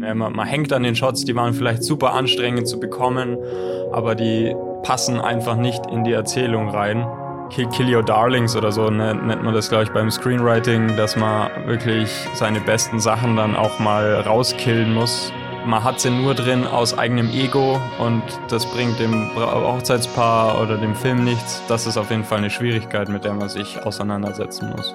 Man, man hängt an den Shots, die waren vielleicht super anstrengend zu bekommen, aber die passen einfach nicht in die Erzählung rein. Kill, Kill Your Darlings oder so ne, nennt man das, glaube ich, beim Screenwriting, dass man wirklich seine besten Sachen dann auch mal rauskillen muss. Man hat sie nur drin aus eigenem Ego und das bringt dem Hochzeitspaar oder dem Film nichts. Das ist auf jeden Fall eine Schwierigkeit, mit der man sich auseinandersetzen muss.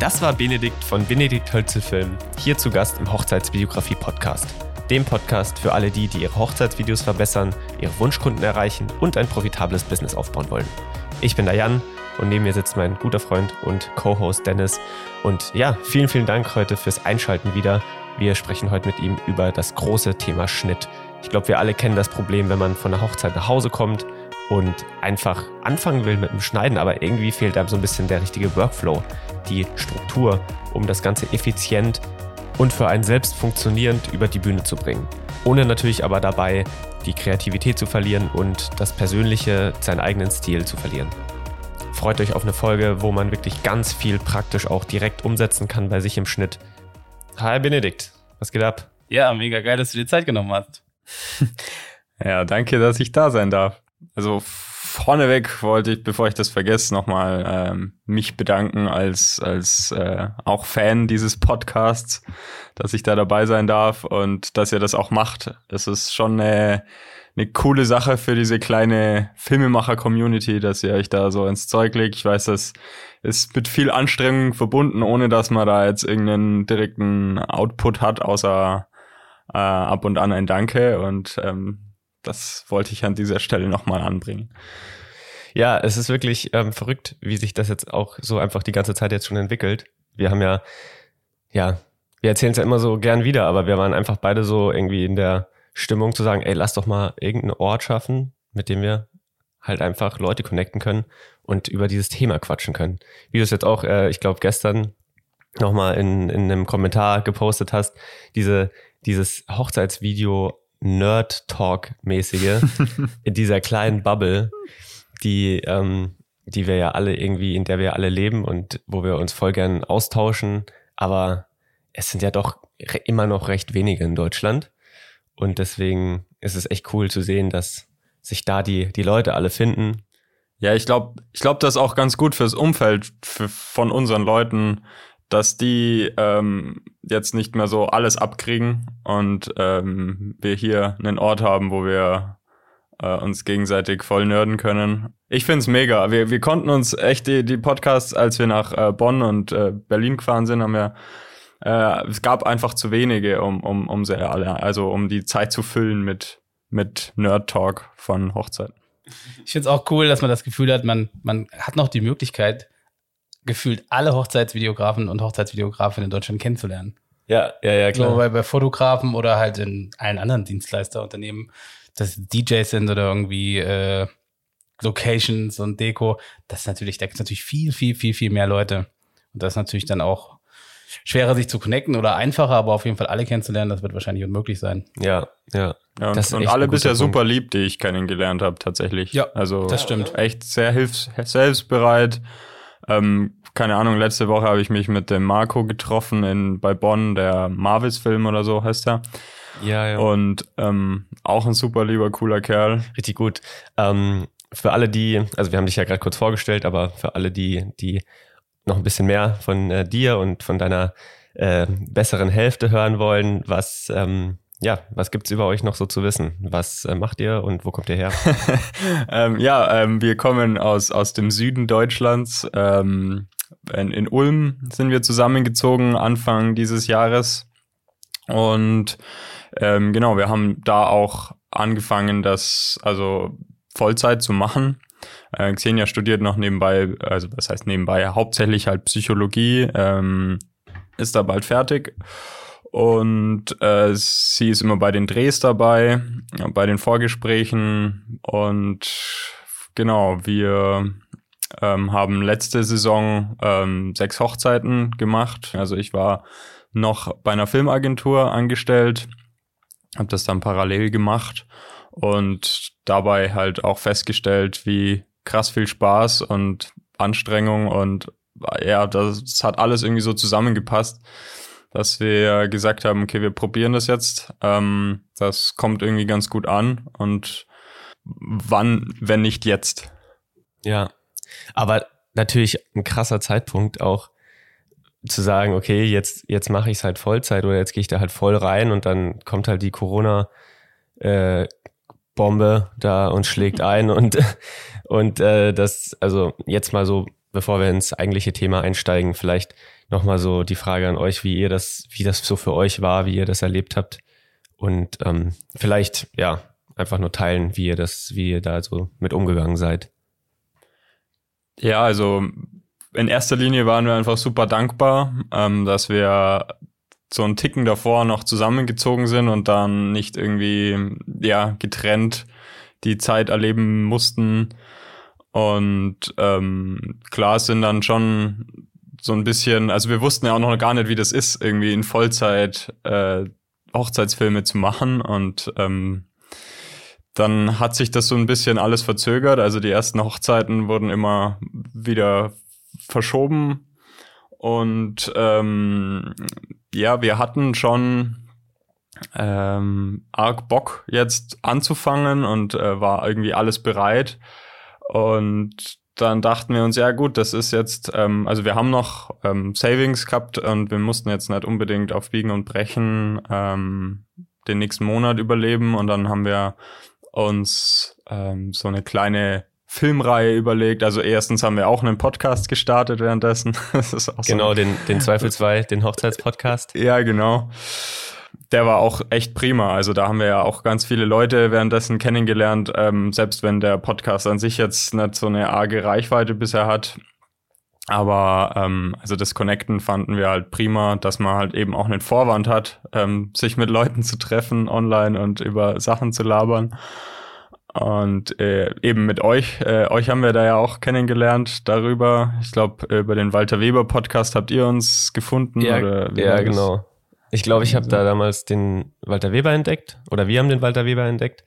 Das war Benedikt von Benedikt Hölzel Film, hier zu Gast im Hochzeitsvideografie Podcast. Dem Podcast für alle die, die ihre Hochzeitsvideos verbessern, ihre Wunschkunden erreichen und ein profitables Business aufbauen wollen. Ich bin der Jan und neben mir sitzt mein guter Freund und Co-Host Dennis. Und ja, vielen, vielen Dank heute fürs Einschalten wieder. Wir sprechen heute mit ihm über das große Thema Schnitt. Ich glaube, wir alle kennen das Problem, wenn man von der Hochzeit nach Hause kommt und einfach anfangen will mit dem Schneiden, aber irgendwie fehlt einem so ein bisschen der richtige Workflow, die Struktur, um das Ganze effizient und für einen selbst funktionierend über die Bühne zu bringen. Ohne natürlich aber dabei die Kreativität zu verlieren und das Persönliche, seinen eigenen Stil zu verlieren. Freut euch auf eine Folge, wo man wirklich ganz viel praktisch auch direkt umsetzen kann bei sich im Schnitt. Hi Benedikt, was geht ab? Ja, mega geil, dass du dir Zeit genommen hast. ja, danke, dass ich da sein darf. Also vorneweg wollte ich, bevor ich das vergesse, nochmal ähm, mich bedanken als, als äh, auch Fan dieses Podcasts, dass ich da dabei sein darf und dass ihr das auch macht. Es ist schon eine, eine coole Sache für diese kleine Filmemacher-Community, dass ihr euch da so ins Zeug legt. Ich weiß, das ist mit viel Anstrengung verbunden, ohne dass man da jetzt irgendeinen direkten Output hat, außer äh, ab und an ein Danke. Und ähm, das wollte ich an dieser Stelle nochmal anbringen. Ja, es ist wirklich ähm, verrückt, wie sich das jetzt auch so einfach die ganze Zeit jetzt schon entwickelt. Wir haben ja, ja, wir erzählen es ja immer so gern wieder, aber wir waren einfach beide so irgendwie in der Stimmung zu sagen, ey, lass doch mal irgendeinen Ort schaffen, mit dem wir halt einfach Leute connecten können und über dieses Thema quatschen können. Wie du es jetzt auch, äh, ich glaube, gestern nochmal in, in einem Kommentar gepostet hast, diese, dieses Hochzeitsvideo Nerd-Talk-mäßige in dieser kleinen Bubble, die, ähm, die wir ja alle irgendwie, in der wir alle leben und wo wir uns voll gern austauschen. Aber es sind ja doch immer noch recht wenige in Deutschland. Und deswegen ist es echt cool zu sehen, dass sich da die, die Leute alle finden. Ja, ich glaube, ich glaube, das ist auch ganz gut fürs Umfeld für, von unseren Leuten, dass die ähm, jetzt nicht mehr so alles abkriegen und ähm, wir hier einen Ort haben, wo wir äh, uns gegenseitig voll nerden können. Ich find's mega. Wir, wir konnten uns echt die, die Podcasts, als wir nach äh, Bonn und äh, Berlin gefahren sind, haben wir äh, es gab einfach zu wenige, um, um, um sie alle, also um die Zeit zu füllen mit, mit Nerd-Talk von Hochzeiten. Ich find's auch cool, dass man das Gefühl hat, man, man hat noch die Möglichkeit, gefühlt alle Hochzeitsvideografen und Hochzeitsvideografen in Deutschland kennenzulernen. Ja, ja, ja, klar. So bei, bei Fotografen oder halt in allen anderen Dienstleisterunternehmen, dass DJs sind oder irgendwie äh, Locations und Deko, das ist natürlich, da gibt es natürlich viel, viel, viel, viel mehr Leute. Und das ist natürlich dann auch schwerer, sich zu connecten oder einfacher, aber auf jeden Fall alle kennenzulernen, das wird wahrscheinlich unmöglich sein. Ja, ja. ja und, und alle bisher super lieb, die ich kennengelernt habe, tatsächlich. Ja, also das stimmt. Echt sehr hilfs selbstbereit. Ähm, keine Ahnung, letzte Woche habe ich mich mit dem Marco getroffen in bei Bonn, der Marvis-Film oder so heißt er. Ja, ja. Und ähm, auch ein super lieber, cooler Kerl. Richtig gut. Ähm, für alle, die, also wir haben dich ja gerade kurz vorgestellt, aber für alle, die, die noch ein bisschen mehr von äh, dir und von deiner äh, besseren Hälfte hören wollen, was ähm, ja, was gibt's über euch noch so zu wissen? Was äh, macht ihr und wo kommt ihr her? ähm, ja, ähm, wir kommen aus, aus dem Süden Deutschlands. Ähm, in, in Ulm sind wir zusammengezogen Anfang dieses Jahres. Und ähm, genau, wir haben da auch angefangen, das also Vollzeit zu machen. Äh, Xenia studiert noch nebenbei, also was heißt nebenbei, hauptsächlich halt Psychologie, ähm, ist da bald fertig. Und äh, sie ist immer bei den Drehs dabei, bei den Vorgesprächen. Und genau, wir ähm, haben letzte Saison ähm, sechs Hochzeiten gemacht. Also ich war noch bei einer Filmagentur angestellt, habe das dann parallel gemacht und dabei halt auch festgestellt, wie krass viel Spaß und Anstrengung und ja, das hat alles irgendwie so zusammengepasst, dass wir gesagt haben, okay, wir probieren das jetzt. Ähm, das kommt irgendwie ganz gut an und wann, wenn nicht jetzt? Ja, aber natürlich ein krasser Zeitpunkt auch zu sagen, okay, jetzt, jetzt mache ich es halt Vollzeit oder jetzt gehe ich da halt voll rein und dann kommt halt die Corona äh, Bombe da und schlägt ein und und äh, das also jetzt mal so bevor wir ins eigentliche Thema einsteigen vielleicht noch mal so die Frage an euch wie ihr das wie das so für euch war wie ihr das erlebt habt und ähm, vielleicht ja einfach nur teilen wie ihr das wie ihr da so mit umgegangen seid ja also in erster Linie waren wir einfach super dankbar ähm, dass wir so einen Ticken davor noch zusammengezogen sind und dann nicht irgendwie, ja, getrennt die Zeit erleben mussten. Und ähm, klar sind dann schon so ein bisschen, also wir wussten ja auch noch gar nicht, wie das ist, irgendwie in Vollzeit äh, Hochzeitsfilme zu machen. Und ähm, dann hat sich das so ein bisschen alles verzögert. Also die ersten Hochzeiten wurden immer wieder verschoben. Und ähm, ja, wir hatten schon ähm, arg Bock jetzt anzufangen und äh, war irgendwie alles bereit. Und dann dachten wir uns, ja gut, das ist jetzt, ähm, also wir haben noch ähm, Savings gehabt und wir mussten jetzt nicht unbedingt auf Biegen und Brechen ähm, den nächsten Monat überleben. Und dann haben wir uns ähm, so eine kleine Filmreihe überlegt. Also erstens haben wir auch einen Podcast gestartet währenddessen. genau, so. den, den Zweifelsfrei, den Hochzeitspodcast. Ja, genau. Der war auch echt prima. Also da haben wir ja auch ganz viele Leute währenddessen kennengelernt. Ähm, selbst wenn der Podcast an sich jetzt nicht so eine arge Reichweite bisher hat. Aber ähm, also das Connecten fanden wir halt prima, dass man halt eben auch einen Vorwand hat, ähm, sich mit Leuten zu treffen online und über Sachen zu labern. Und äh, eben mit euch, äh, euch haben wir da ja auch kennengelernt darüber. Ich glaube, über den Walter Weber Podcast habt ihr uns gefunden. Ja, oder ja genau. Ich glaube, ich habe da damals den Walter Weber entdeckt. Oder wir haben den Walter Weber entdeckt.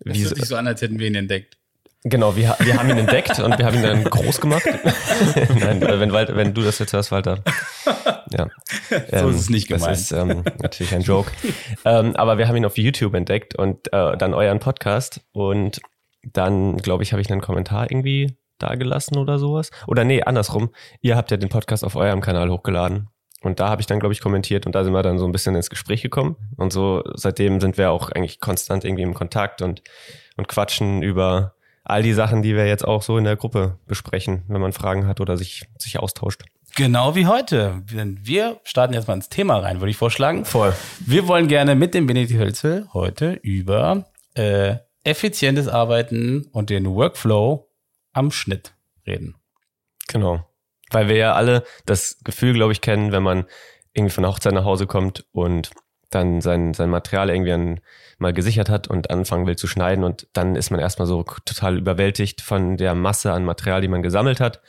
Das hört sich so an, als hätten wir ihn entdeckt. Genau, wir, wir haben ihn entdeckt und wir haben ihn dann groß gemacht. Nein, äh, wenn, wenn du das jetzt hörst, Walter. Ja. so ähm, ist es nicht gemeint. Das ist ähm, natürlich ein Joke. ähm, aber wir haben ihn auf YouTube entdeckt und äh, dann euren Podcast. Und dann, glaube ich, habe ich einen Kommentar irgendwie da gelassen oder sowas. Oder nee, andersrum. Ihr habt ja den Podcast auf eurem Kanal hochgeladen. Und da habe ich dann, glaube ich, kommentiert und da sind wir dann so ein bisschen ins Gespräch gekommen. Und so seitdem sind wir auch eigentlich konstant irgendwie im Kontakt und, und quatschen über all die Sachen, die wir jetzt auch so in der Gruppe besprechen, wenn man Fragen hat oder sich, sich austauscht. Genau wie heute. Wir starten jetzt mal ins Thema rein, würde ich vorschlagen. Voll. Wir wollen gerne mit dem Benedikt Hölzel heute über äh, effizientes Arbeiten und den Workflow am Schnitt reden. Genau. Weil wir ja alle das Gefühl, glaube ich, kennen, wenn man irgendwie von der Hochzeit nach Hause kommt und dann sein, sein Material irgendwie mal gesichert hat und anfangen will zu schneiden und dann ist man erstmal so total überwältigt von der Masse an Material, die man gesammelt hat.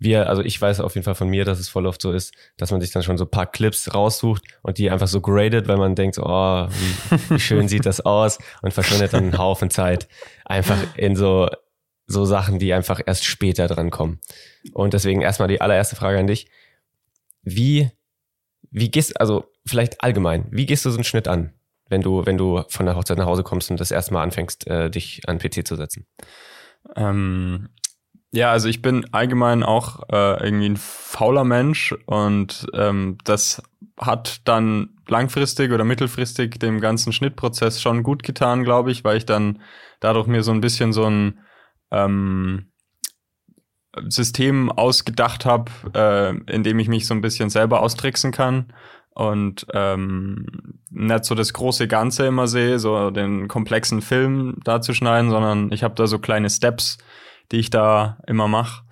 Wir, also ich weiß auf jeden Fall von mir, dass es voll oft so ist, dass man sich dann schon so paar Clips raussucht und die einfach so gradet, weil man denkt, oh, wie, wie schön sieht das aus und verschwindet dann einen Haufen Zeit einfach in so, so Sachen, die einfach erst später dran kommen. Und deswegen erstmal die allererste Frage an dich. Wie, wie gehst, also vielleicht allgemein, wie gehst du so einen Schnitt an, wenn du, wenn du von der Hochzeit nach Hause kommst und das erste Mal anfängst, äh, dich an PC zu setzen? Ähm, ja, also ich bin allgemein auch äh, irgendwie ein fauler Mensch und ähm, das hat dann langfristig oder mittelfristig dem ganzen Schnittprozess schon gut getan, glaube ich, weil ich dann dadurch mir so ein bisschen so ein ähm, System ausgedacht habe, äh, in dem ich mich so ein bisschen selber austricksen kann und ähm, nicht so das große Ganze immer sehe, so den komplexen Film da zu schneiden, sondern ich habe da so kleine Steps, die ich da immer mache.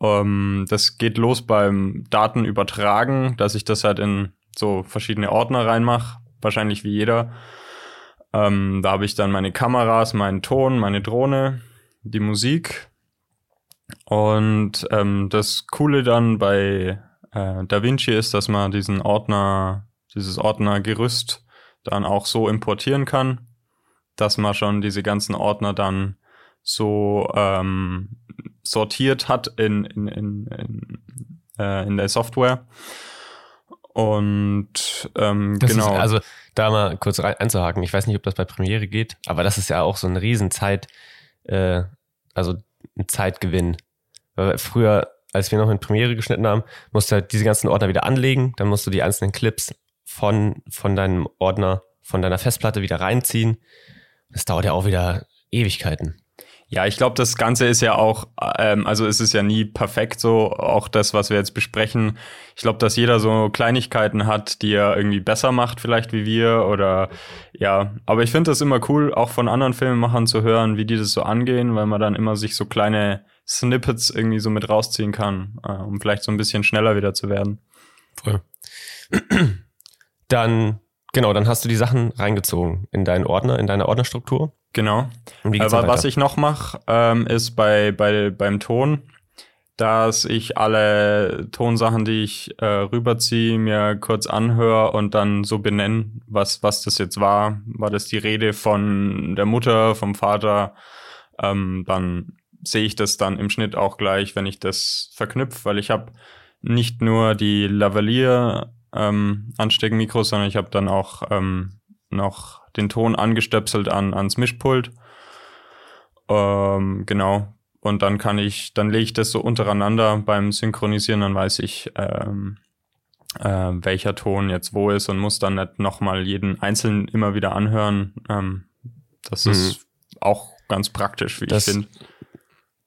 Ähm, das geht los beim Datenübertragen, dass ich das halt in so verschiedene Ordner reinmache, wahrscheinlich wie jeder. Ähm, da habe ich dann meine Kameras, meinen Ton, meine Drohne, die Musik. Und ähm, das Coole dann bei äh, DaVinci ist, dass man diesen Ordner, dieses Ordnergerüst dann auch so importieren kann, dass man schon diese ganzen Ordner dann so ähm, sortiert hat in, in, in, in, äh, in der Software. Und ähm, Das genau. Ist, also da mal kurz rein, einzuhaken, ich weiß nicht, ob das bei Premiere geht, aber das ist ja auch so ein Riesenzeit, äh, also ein Zeitgewinn. Weil früher, als wir noch in Premiere geschnitten haben, musst du halt diese ganzen Ordner wieder anlegen, dann musst du die einzelnen Clips von, von deinem Ordner, von deiner Festplatte wieder reinziehen. Das dauert ja auch wieder Ewigkeiten. Ja, ich glaube, das Ganze ist ja auch, ähm, also es ist ja nie perfekt so, auch das, was wir jetzt besprechen. Ich glaube, dass jeder so Kleinigkeiten hat, die er irgendwie besser macht, vielleicht wie wir oder ja. Aber ich finde das immer cool, auch von anderen Filmemachern zu hören, wie die das so angehen, weil man dann immer sich so kleine Snippets irgendwie so mit rausziehen kann, äh, um vielleicht so ein bisschen schneller wieder zu werden. Voll. Dann, genau, dann hast du die Sachen reingezogen in deinen Ordner, in deine Ordnerstruktur. Genau. Aber was ich noch mache, ähm, ist bei, bei, beim Ton, dass ich alle Tonsachen, die ich äh, rüberziehe, mir kurz anhöre und dann so benenne, was, was das jetzt war. War das die Rede von der Mutter, vom Vater? Ähm, dann sehe ich das dann im Schnitt auch gleich, wenn ich das verknüpfe, weil ich habe nicht nur die Lavalier ähm, Ansteckmikros, sondern ich habe dann auch ähm, noch den Ton angestöpselt an ans Mischpult. Ähm, genau. Und dann kann ich, dann lege ich das so untereinander beim Synchronisieren, dann weiß ich, ähm, äh, welcher Ton jetzt wo ist und muss dann nicht nochmal jeden einzelnen immer wieder anhören. Ähm, das ist auch ganz praktisch, wie Das- ich finde.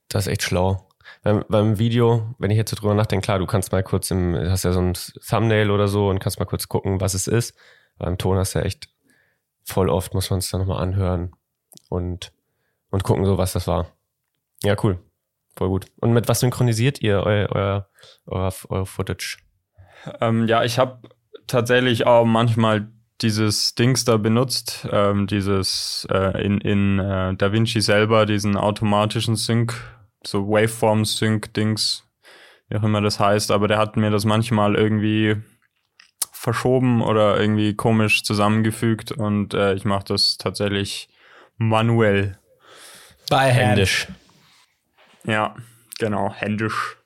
Das ist echt schlau. Beim, beim Video, wenn ich jetzt so drüber nachdenke, klar, du kannst mal kurz im, hast ja so ein Thumbnail oder so und kannst mal kurz gucken, was es ist. Beim Ton hast du ja echt voll oft, muss man es dann nochmal anhören und, und gucken, so was das war. Ja, cool. Voll gut. Und mit was synchronisiert ihr euer, euer, euer, euer Footage? Ähm, ja, ich habe tatsächlich auch manchmal dieses Dings da benutzt, ähm, dieses äh, in, in äh, DaVinci selber, diesen automatischen Sync, so Waveform-Sync-Dings, wie auch immer das heißt, aber der hat mir das manchmal irgendwie verschoben oder irgendwie komisch zusammengefügt und äh, ich mache das tatsächlich manuell. By hand. Händisch. Ja, genau, händisch.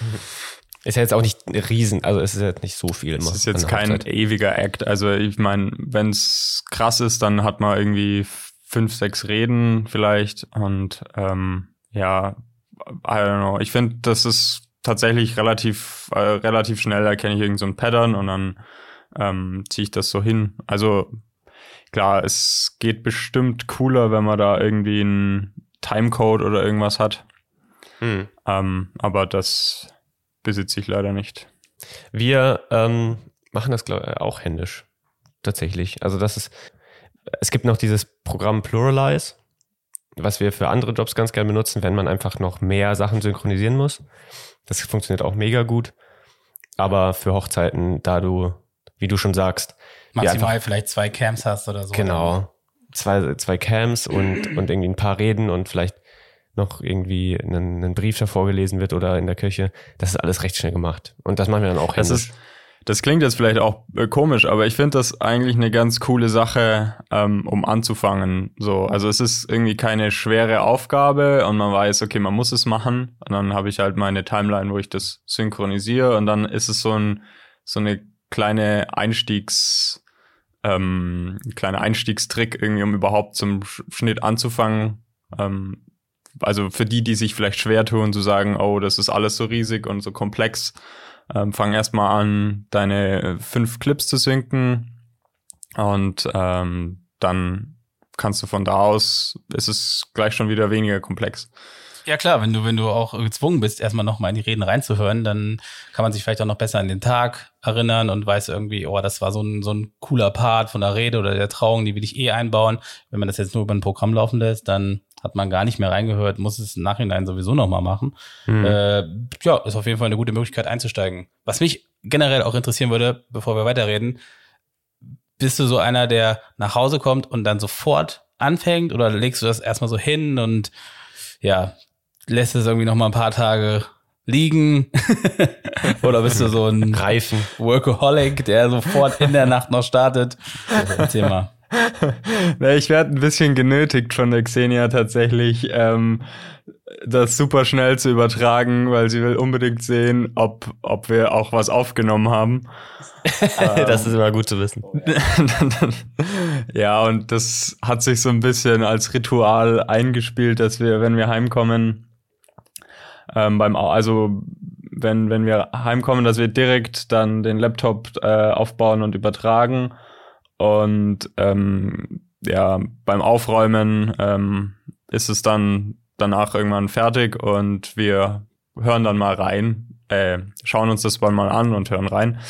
Ist ja jetzt auch nicht riesen, also es ist jetzt nicht so viel. Es ist jetzt kein Hochzeit. ewiger Act. Also ich meine, wenn es krass ist, dann hat man irgendwie fünf, sechs Reden vielleicht. Und ähm, ja, I don't know. Ich finde, das ist tatsächlich relativ, äh, relativ schnell erkenne ich irgend so ein Pattern und dann ähm, ziehe ich das so hin. Also klar, es geht bestimmt cooler, wenn man da irgendwie einen Timecode oder irgendwas hat. Hm. Ähm, aber das besitze ich leider nicht. Wir ähm, machen das glaub, ich, auch händisch. Tatsächlich. Also das ist, es gibt noch dieses Programm Pluralize, was wir für andere Jobs ganz gerne benutzen, wenn man einfach noch mehr Sachen synchronisieren muss. Das funktioniert auch mega gut. Aber für Hochzeiten, da du, wie du schon sagst, Maximal vielleicht zwei Cams hast oder so. Genau. Zwei, zwei Cams und, und irgendwie ein paar Reden und vielleicht noch irgendwie ein, ein Brief, der vorgelesen wird oder in der Kirche. Das ist alles recht schnell gemacht. Und das machen wir dann auch Das händisch. ist, das klingt jetzt vielleicht auch äh, komisch, aber ich finde das eigentlich eine ganz coole Sache, ähm, um anzufangen. So, also es ist irgendwie keine schwere Aufgabe und man weiß, okay, man muss es machen. Und dann habe ich halt meine Timeline, wo ich das synchronisiere und dann ist es so ein so eine kleine Einstiegs ähm, kleiner Einstiegstrick irgendwie, um überhaupt zum Sch- Schnitt anzufangen. Ähm, also für die, die sich vielleicht schwer tun, zu sagen, oh, das ist alles so riesig und so komplex, ähm, fang erstmal an, deine äh, fünf Clips zu synken und ähm, dann kannst du von da aus, ist es gleich schon wieder weniger komplex. Ja klar, wenn du, wenn du auch gezwungen bist, erstmal nochmal in die Reden reinzuhören, dann kann man sich vielleicht auch noch besser an den Tag erinnern und weiß irgendwie, oh, das war so ein, so ein cooler Part von der Rede oder der Trauung, die will ich eh einbauen. Wenn man das jetzt nur über ein Programm laufen lässt, dann hat man gar nicht mehr reingehört, muss es im Nachhinein sowieso nochmal machen. Hm. Äh, ja, ist auf jeden Fall eine gute Möglichkeit einzusteigen. Was mich generell auch interessieren würde, bevor wir weiterreden, bist du so einer, der nach Hause kommt und dann sofort anfängt oder legst du das erstmal so hin und ja, lässt es irgendwie noch mal ein paar Tage liegen? oder bist du so ein Reifen. Workaholic, der sofort in der Nacht noch startet? Erzähl mal. nee, ich werde ein bisschen genötigt von der Xenia tatsächlich, ähm, das super schnell zu übertragen, weil sie will unbedingt sehen, ob, ob wir auch was aufgenommen haben. das ist immer gut zu wissen. ja, und das hat sich so ein bisschen als Ritual eingespielt, dass wir, wenn wir heimkommen, ähm, beim, also wenn, wenn wir heimkommen, dass wir direkt dann den Laptop äh, aufbauen und übertragen. Und ähm, ja, beim Aufräumen ähm, ist es dann danach irgendwann fertig und wir hören dann mal rein, äh, schauen uns das mal an und hören rein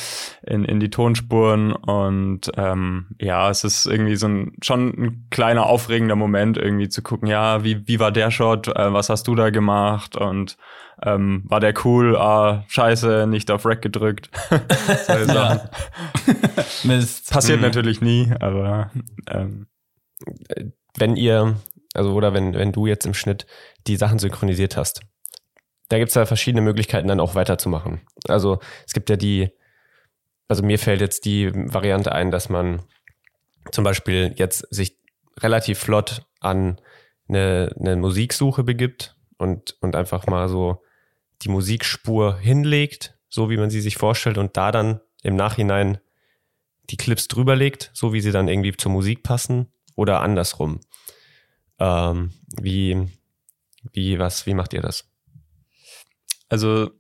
in, in die Tonspuren und ähm, ja, es ist irgendwie so ein schon ein kleiner aufregender Moment irgendwie zu gucken, ja, wie, wie war der Shot, äh, was hast du da gemacht und ähm, war der cool, ah, scheiße, nicht auf Rack gedrückt. Mist. Passiert mhm. natürlich nie, aber ähm, wenn ihr, also oder wenn, wenn du jetzt im Schnitt die Sachen synchronisiert hast, da gibt es ja verschiedene Möglichkeiten, dann auch weiterzumachen. Also es gibt ja die, also mir fällt jetzt die Variante ein, dass man zum Beispiel jetzt sich relativ flott an eine, eine Musiksuche begibt und, und einfach mal so die Musikspur hinlegt, so wie man sie sich vorstellt, und da dann im Nachhinein die Clips drüberlegt, so wie sie dann irgendwie zur Musik passen oder andersrum. Ähm, wie, wie, was, wie macht ihr das? Also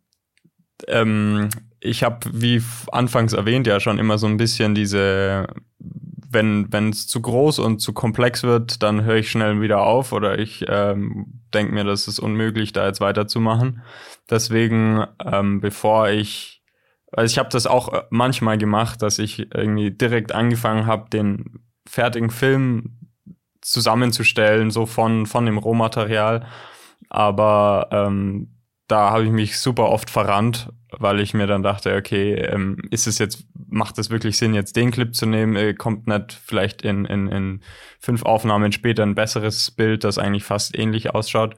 ähm, ich habe, wie anfangs erwähnt, ja schon immer so ein bisschen diese, wenn wenn es zu groß und zu komplex wird, dann höre ich schnell wieder auf oder ich ähm, denke mir, das ist unmöglich, da jetzt weiterzumachen. Deswegen, ähm, bevor ich, also ich habe das auch manchmal gemacht, dass ich irgendwie direkt angefangen habe, den fertigen Film zusammenzustellen, so von von dem Rohmaterial. Aber ähm, da habe ich mich super oft verrannt, weil ich mir dann dachte, okay, ähm, ist es jetzt, macht es wirklich Sinn, jetzt den Clip zu nehmen? Äh, kommt nicht vielleicht in, in, in fünf Aufnahmen später ein besseres Bild, das eigentlich fast ähnlich ausschaut?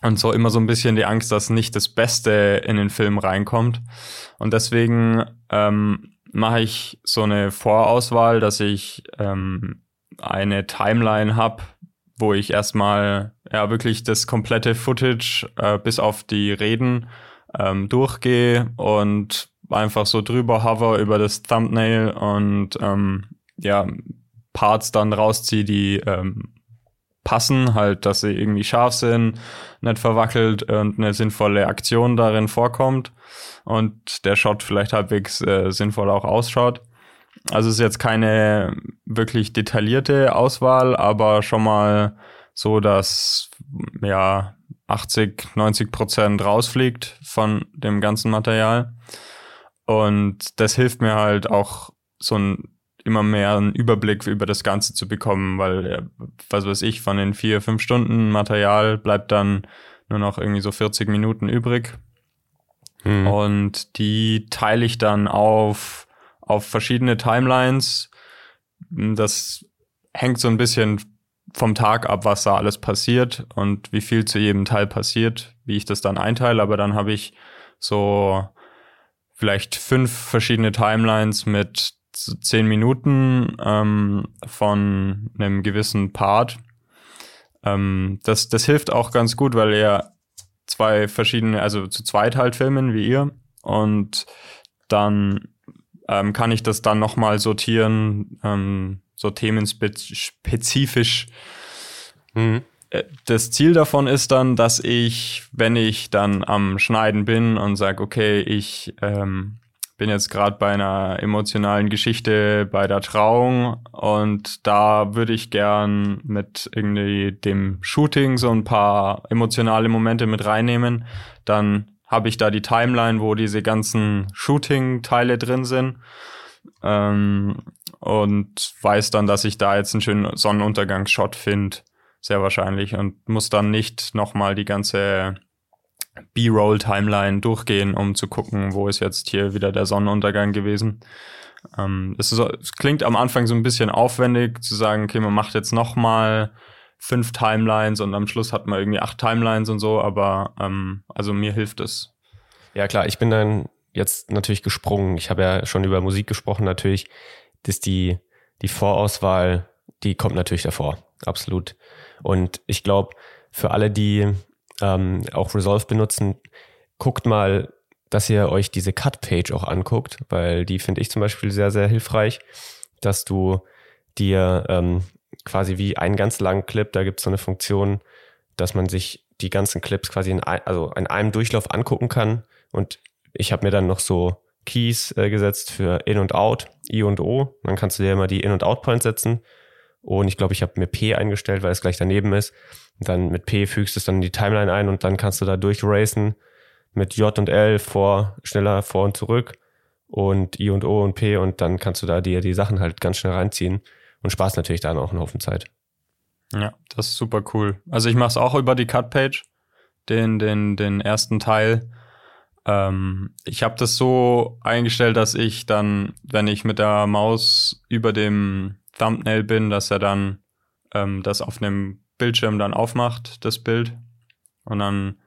Und so immer so ein bisschen die Angst, dass nicht das Beste in den Film reinkommt. Und deswegen ähm, mache ich so eine Vorauswahl, dass ich ähm, eine Timeline habe, wo ich erstmal ja wirklich das komplette Footage äh, bis auf die Reden ähm, durchgehe und einfach so drüber hover über das Thumbnail und ähm, ja Parts dann rausziehe, die ähm, passen, halt, dass sie irgendwie scharf sind, nicht verwackelt und eine sinnvolle Aktion darin vorkommt und der Shot vielleicht halbwegs äh, sinnvoll auch ausschaut. Also es ist jetzt keine wirklich detaillierte Auswahl, aber schon mal so, dass ja 80, 90 Prozent rausfliegt von dem ganzen Material. Und das hilft mir halt auch so ein immer mehr einen Überblick über das Ganze zu bekommen, weil, was weiß ich, von den vier, fünf Stunden Material bleibt dann nur noch irgendwie so 40 Minuten übrig. Mhm. Und die teile ich dann auf auf verschiedene Timelines. Das hängt so ein bisschen vom Tag ab, was da alles passiert und wie viel zu jedem Teil passiert, wie ich das dann einteile. Aber dann habe ich so vielleicht fünf verschiedene Timelines mit zehn Minuten ähm, von einem gewissen Part. Ähm, das, das hilft auch ganz gut, weil er zwei verschiedene, also zu zweit halt filmen wie ihr und dann ähm, kann ich das dann nochmal sortieren, ähm, so themenspezifisch. Mhm. Äh, das Ziel davon ist dann, dass ich, wenn ich dann am Schneiden bin und sage, okay, ich ähm, bin jetzt gerade bei einer emotionalen Geschichte bei der Trauung und da würde ich gern mit irgendwie dem Shooting so ein paar emotionale Momente mit reinnehmen, dann habe ich da die Timeline, wo diese ganzen Shooting-Teile drin sind. Ähm, und weiß dann, dass ich da jetzt einen schönen Sonnenuntergangsshot finde, sehr wahrscheinlich, und muss dann nicht nochmal die ganze B-Roll-Timeline durchgehen, um zu gucken, wo ist jetzt hier wieder der Sonnenuntergang gewesen. Ähm, es, ist, es klingt am Anfang so ein bisschen aufwendig zu sagen, okay, man macht jetzt nochmal fünf Timelines und am Schluss hat man irgendwie acht Timelines und so, aber ähm, also mir hilft es. Ja klar, ich bin dann jetzt natürlich gesprungen. Ich habe ja schon über Musik gesprochen natürlich, dass die, die Vorauswahl, die kommt natürlich davor, absolut. Und ich glaube, für alle, die ähm, auch Resolve benutzen, guckt mal, dass ihr euch diese Cut-Page auch anguckt, weil die finde ich zum Beispiel sehr, sehr hilfreich, dass du dir ähm, quasi wie einen ganz langen Clip, da gibt es so eine Funktion, dass man sich die ganzen Clips quasi in, ein, also in einem Durchlauf angucken kann. Und ich habe mir dann noch so Keys äh, gesetzt für In und Out, I und O. Dann kannst du dir immer die In- und Out-Points setzen. Und ich glaube, ich habe mir P eingestellt, weil es gleich daneben ist. Und dann mit P fügst du es dann in die Timeline ein und dann kannst du da durchracen mit J und L vor, schneller vor und zurück und I und O und P und dann kannst du da dir die Sachen halt ganz schnell reinziehen und sparst natürlich dann auch einen Haufen Zeit. Ja, das ist super cool. Also ich mache es auch über die Cut-Page, den, den, den ersten Teil. Ähm, ich habe das so eingestellt, dass ich dann, wenn ich mit der Maus über dem Thumbnail bin, dass er dann ähm, das auf einem Bildschirm dann aufmacht, das Bild. Und dann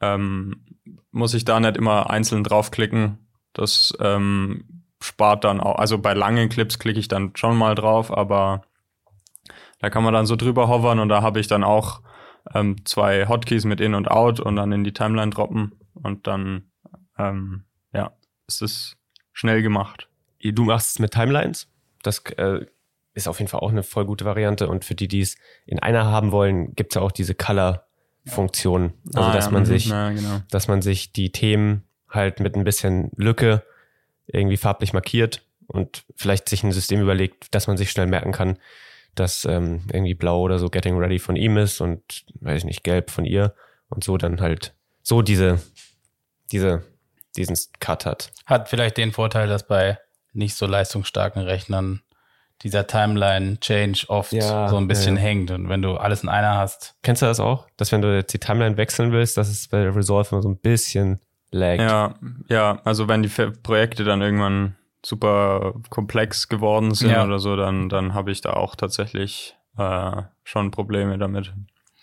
ähm, muss ich da nicht immer einzeln draufklicken. Das ähm, spart dann auch, also bei langen Clips klicke ich dann schon mal drauf, aber da kann man dann so drüber hovern und da habe ich dann auch ähm, zwei Hotkeys mit In und Out und dann in die Timeline droppen und dann, ähm, ja, ist es schnell gemacht. Du machst es mit Timelines. Das äh, ist auf jeden Fall auch eine voll gute Variante. Und für die, die es in einer haben wollen, gibt es ja auch diese Color-Funktion. Also, Ah, dass ja, man mhm, sich, ja, genau. dass man sich die Themen halt mit ein bisschen Lücke irgendwie farblich markiert und vielleicht sich ein System überlegt, dass man sich schnell merken kann, dass ähm, irgendwie blau oder so Getting Ready von ihm ist und weiß ich nicht, gelb von ihr und so dann halt so diese, diese, diesen Cut hat. Hat vielleicht den Vorteil, dass bei nicht so leistungsstarken Rechnern dieser Timeline-Change oft Ja, so ein bisschen ja, hängt. Und wenn du alles in einer hast, Kennst du das auch? Dass wenn du jetzt die Timeline wechseln willst, dass es bei Resolve immer so ein bisschen laggt. Ja, ja, also wenn die Projekte dann irgendwann super komplex geworden sind Ja. oder so, dann, dann habe ich da auch tatsächlich äh, schon Probleme damit.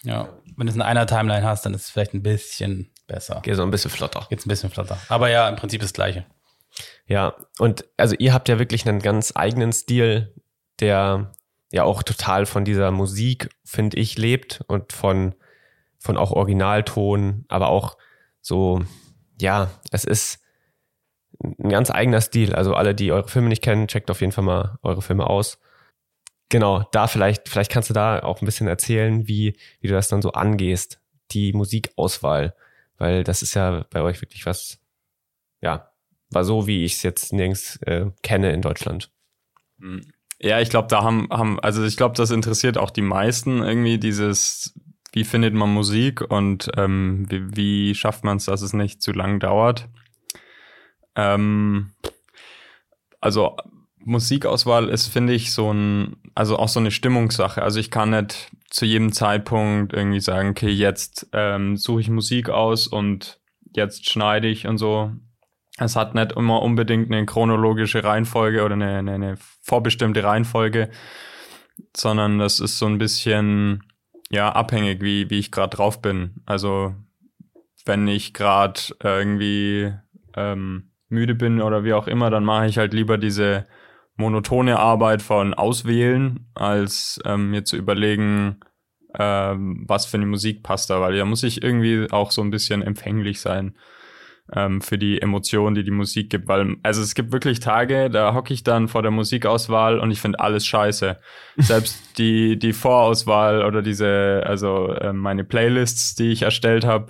ja, wenn du es in einer Timeline hast, dann ist es vielleicht ein bisschen besser. Geht so ein bisschen flotter. Geht's ein bisschen flotter. Aber ja, im Prinzip das Gleiche. Ja, und also ihr habt ja wirklich einen ganz eigenen Stil, der ja auch total von dieser Musik, finde ich, lebt und von, von auch Originalton, aber auch so, ja, es ist ein ganz eigener Stil. Also alle, die eure Filme nicht kennen, checkt auf jeden Fall mal eure Filme aus. Genau, da vielleicht, vielleicht kannst du da auch ein bisschen erzählen, wie, wie du das dann so angehst, die Musikauswahl, weil das ist ja bei euch wirklich was, ja, war so, wie ich es jetzt nirgends äh, kenne in Deutschland. Ja, ich glaube, da haben, haben, also ich glaube, das interessiert auch die meisten irgendwie dieses, wie findet man Musik und ähm, wie, wie schafft man es, dass es nicht zu lang dauert. Ähm, also Musikauswahl ist, finde ich, so ein, also auch so eine Stimmungssache. Also ich kann nicht zu jedem Zeitpunkt irgendwie sagen, okay, jetzt ähm, suche ich Musik aus und jetzt schneide ich und so. Es hat nicht immer unbedingt eine chronologische Reihenfolge oder eine, eine, eine vorbestimmte Reihenfolge, sondern das ist so ein bisschen ja abhängig, wie, wie ich gerade drauf bin. Also wenn ich gerade irgendwie ähm, müde bin oder wie auch immer, dann mache ich halt lieber diese monotone Arbeit von Auswählen, als ähm, mir zu überlegen, ähm, was für eine Musik passt da, weil da muss ich irgendwie auch so ein bisschen empfänglich sein ähm, für die Emotionen, die die Musik gibt, weil also es gibt wirklich Tage, da hocke ich dann vor der Musikauswahl und ich finde alles scheiße. Selbst die die Vorauswahl oder diese also äh, meine Playlists, die ich erstellt habe,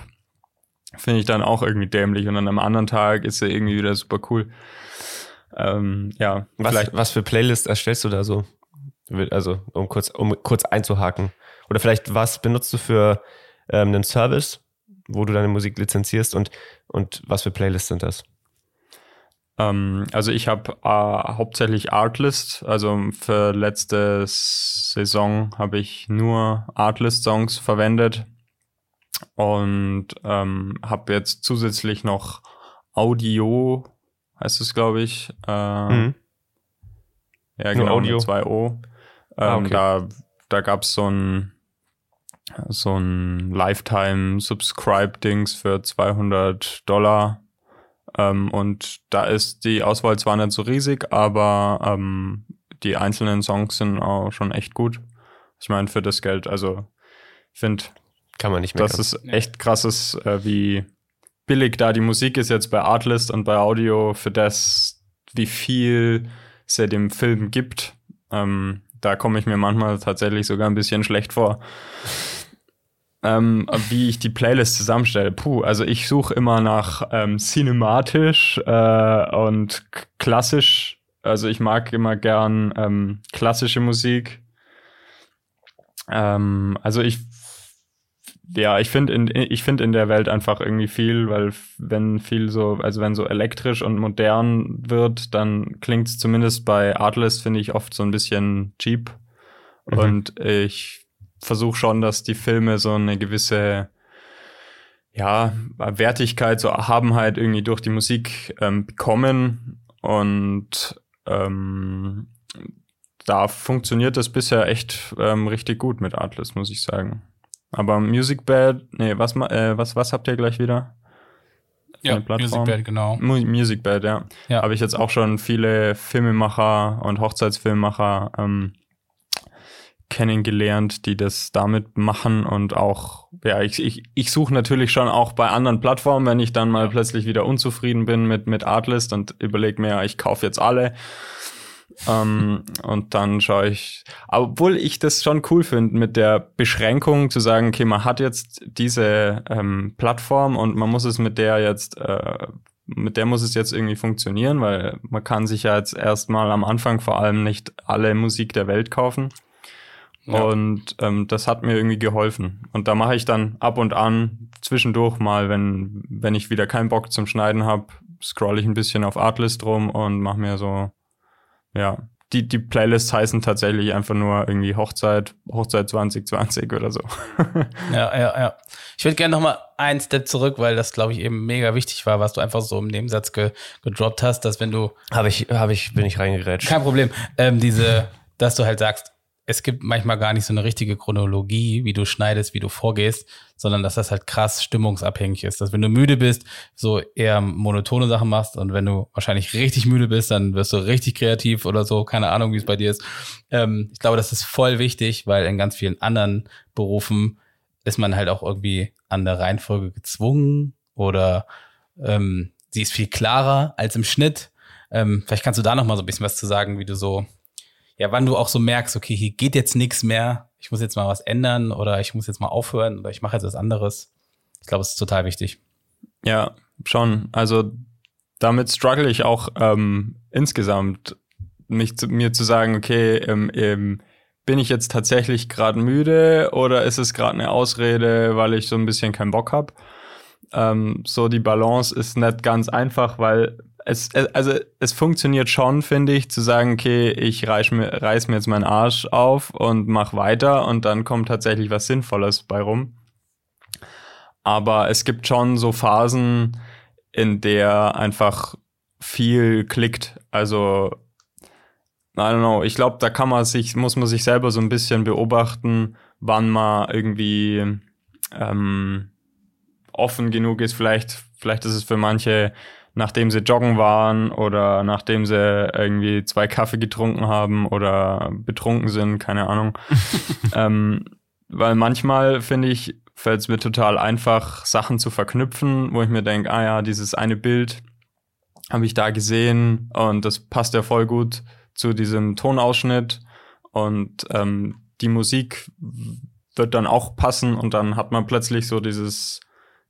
finde ich dann auch irgendwie dämlich und dann am anderen Tag ist sie irgendwie wieder super cool. Ähm, ja, Was, vielleicht was für Playlist erstellst du da so? Also, um kurz, um kurz einzuhaken. Oder vielleicht, was benutzt du für ähm, einen Service, wo du deine Musik lizenzierst und, und was für Playlists sind das? Ähm, also ich habe äh, hauptsächlich Artlist. Also für letzte Saison habe ich nur Artlist-Songs verwendet und ähm, habe jetzt zusätzlich noch Audio, heißt es glaube ich. Äh, Mhm. Ja, genau, Audio. mit zwei O. Ähm, Ah, okay. Da, da gab es so ein so ein Lifetime-Subscribe-Dings für 200 Dollar. Ähm, und da ist die Auswahl zwar nicht so riesig, aber ähm, die einzelnen Songs sind auch schon echt gut. Ich meine, für das Geld, also ich finde, kann man nicht mehr. Das ist echt krasses, äh, wie billig da die Musik ist jetzt bei Artlist und bei Audio für das, wie viel es ja dem Film gibt. Ähm, da komme ich mir manchmal tatsächlich sogar ein bisschen schlecht vor. Ähm, wie ich die Playlist zusammenstelle. Puh, also ich suche immer nach ähm, cinematisch äh, und klassisch. Also ich mag immer gern ähm, klassische Musik. Ähm, also ich ja, ich finde in, ich finde in der Welt einfach irgendwie viel, weil wenn viel so, also wenn so elektrisch und modern wird, dann klingt es zumindest bei Artlist, finde ich, oft so ein bisschen cheap. Mhm. Und ich versuche schon, dass die Filme so eine gewisse ja, Wertigkeit, so Erhabenheit irgendwie durch die Musik ähm, bekommen. Und ähm, da funktioniert das bisher echt ähm, richtig gut mit Artlist, muss ich sagen. Aber Music Bad, nee, was, äh, was, was habt ihr gleich wieder? Ja, Music Bad, genau. Music Bad, ja. ja. Habe ich jetzt auch schon viele Filmemacher und Hochzeitsfilmemacher ähm, kennengelernt, die das damit machen und auch, ja, ich, ich, ich suche natürlich schon auch bei anderen Plattformen, wenn ich dann mal ja. plötzlich wieder unzufrieden bin mit, mit Artlist und überlege mir, ich kaufe jetzt alle ähm, und dann schaue ich, obwohl ich das schon cool finde, mit der Beschränkung zu sagen, okay, man hat jetzt diese ähm, Plattform und man muss es mit der jetzt, äh, mit der muss es jetzt irgendwie funktionieren, weil man kann sich ja jetzt erstmal am Anfang vor allem nicht alle Musik der Welt kaufen. Ja. Und ähm, das hat mir irgendwie geholfen. Und da mache ich dann ab und an zwischendurch mal, wenn, wenn ich wieder keinen Bock zum Schneiden habe, scroll ich ein bisschen auf Artlist rum und mache mir so ja. Die, die Playlists heißen tatsächlich einfach nur irgendwie Hochzeit, Hochzeit 2020 oder so. ja, ja, ja. Ich würde gerne noch mal einen Step zurück, weil das, glaube ich, eben mega wichtig war, was du einfach so im Nebensatz ge gedroppt hast, dass wenn du. Habe ich, habe ich, bin ich reingerätscht. Kein Problem. Ähm, diese, dass du halt sagst, es gibt manchmal gar nicht so eine richtige Chronologie, wie du schneidest, wie du vorgehst, sondern dass das halt krass stimmungsabhängig ist. Dass wenn du müde bist, so eher monotone Sachen machst und wenn du wahrscheinlich richtig müde bist, dann wirst du richtig kreativ oder so. Keine Ahnung, wie es bei dir ist. Ähm, ich glaube, das ist voll wichtig, weil in ganz vielen anderen Berufen ist man halt auch irgendwie an der Reihenfolge gezwungen oder ähm, sie ist viel klarer als im Schnitt. Ähm, vielleicht kannst du da noch mal so ein bisschen was zu sagen, wie du so ja, wann du auch so merkst, okay, hier geht jetzt nichts mehr, ich muss jetzt mal was ändern oder ich muss jetzt mal aufhören oder ich mache jetzt was anderes. Ich glaube, es ist total wichtig. Ja, schon. Also damit struggle ich auch ähm, insgesamt, mich zu, mir zu sagen, okay, ähm, ähm, bin ich jetzt tatsächlich gerade müde oder ist es gerade eine Ausrede, weil ich so ein bisschen keinen Bock habe? Ähm, so die Balance ist nicht ganz einfach, weil es, also es funktioniert schon, finde ich, zu sagen, okay, ich reiß mir, reiß mir jetzt meinen Arsch auf und mach weiter und dann kommt tatsächlich was Sinnvolles bei rum. Aber es gibt schon so Phasen, in der einfach viel klickt. Also, I don't know, ich glaube, da kann man sich, muss man sich selber so ein bisschen beobachten, wann man irgendwie ähm, offen genug ist. Vielleicht, vielleicht ist es für manche nachdem sie joggen waren oder nachdem sie irgendwie zwei Kaffee getrunken haben oder betrunken sind, keine Ahnung. ähm, weil manchmal, finde ich, fällt es mir total einfach, Sachen zu verknüpfen, wo ich mir denke, ah ja, dieses eine Bild habe ich da gesehen und das passt ja voll gut zu diesem Tonausschnitt und ähm, die Musik wird dann auch passen und dann hat man plötzlich so dieses,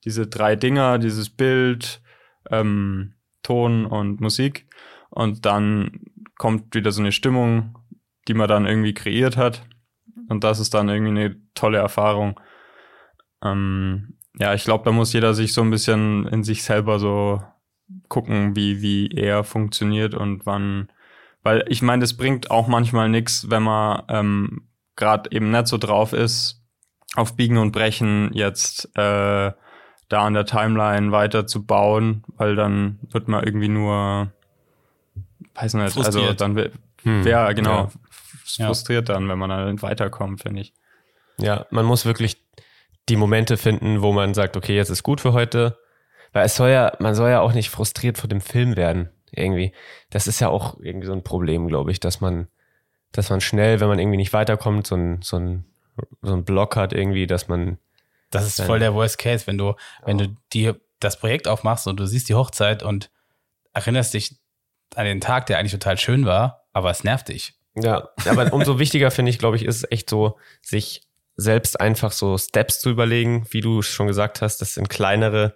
diese drei Dinger, dieses Bild, ähm, Ton und Musik. Und dann kommt wieder so eine Stimmung, die man dann irgendwie kreiert hat. Und das ist dann irgendwie eine tolle Erfahrung. Ähm, ja, ich glaube, da muss jeder sich so ein bisschen in sich selber so gucken, wie, wie er funktioniert und wann. Weil ich meine, das bringt auch manchmal nichts, wenn man ähm, gerade eben nicht so drauf ist, auf Biegen und Brechen jetzt äh, da an der Timeline weiter zu bauen, weil dann wird man irgendwie nur, weiß nicht, also frustriert. also dann wäre hm. ja genau ja. frustriert dann, wenn man dann weiterkommt, finde ich. Ja, man muss wirklich die Momente finden, wo man sagt, okay, jetzt ist gut für heute, weil es soll ja, man soll ja auch nicht frustriert vor dem Film werden, irgendwie. Das ist ja auch irgendwie so ein Problem, glaube ich, dass man dass man schnell, wenn man irgendwie nicht weiterkommt, so ein, so ein, so ein Block hat irgendwie, dass man. Das ist voll der Worst Case, wenn du, wenn du dir das Projekt aufmachst und du siehst die Hochzeit und erinnerst dich an den Tag, der eigentlich total schön war, aber es nervt dich. Ja, aber umso wichtiger finde ich, glaube ich, ist echt so, sich selbst einfach so Steps zu überlegen, wie du schon gesagt hast, das sind kleinere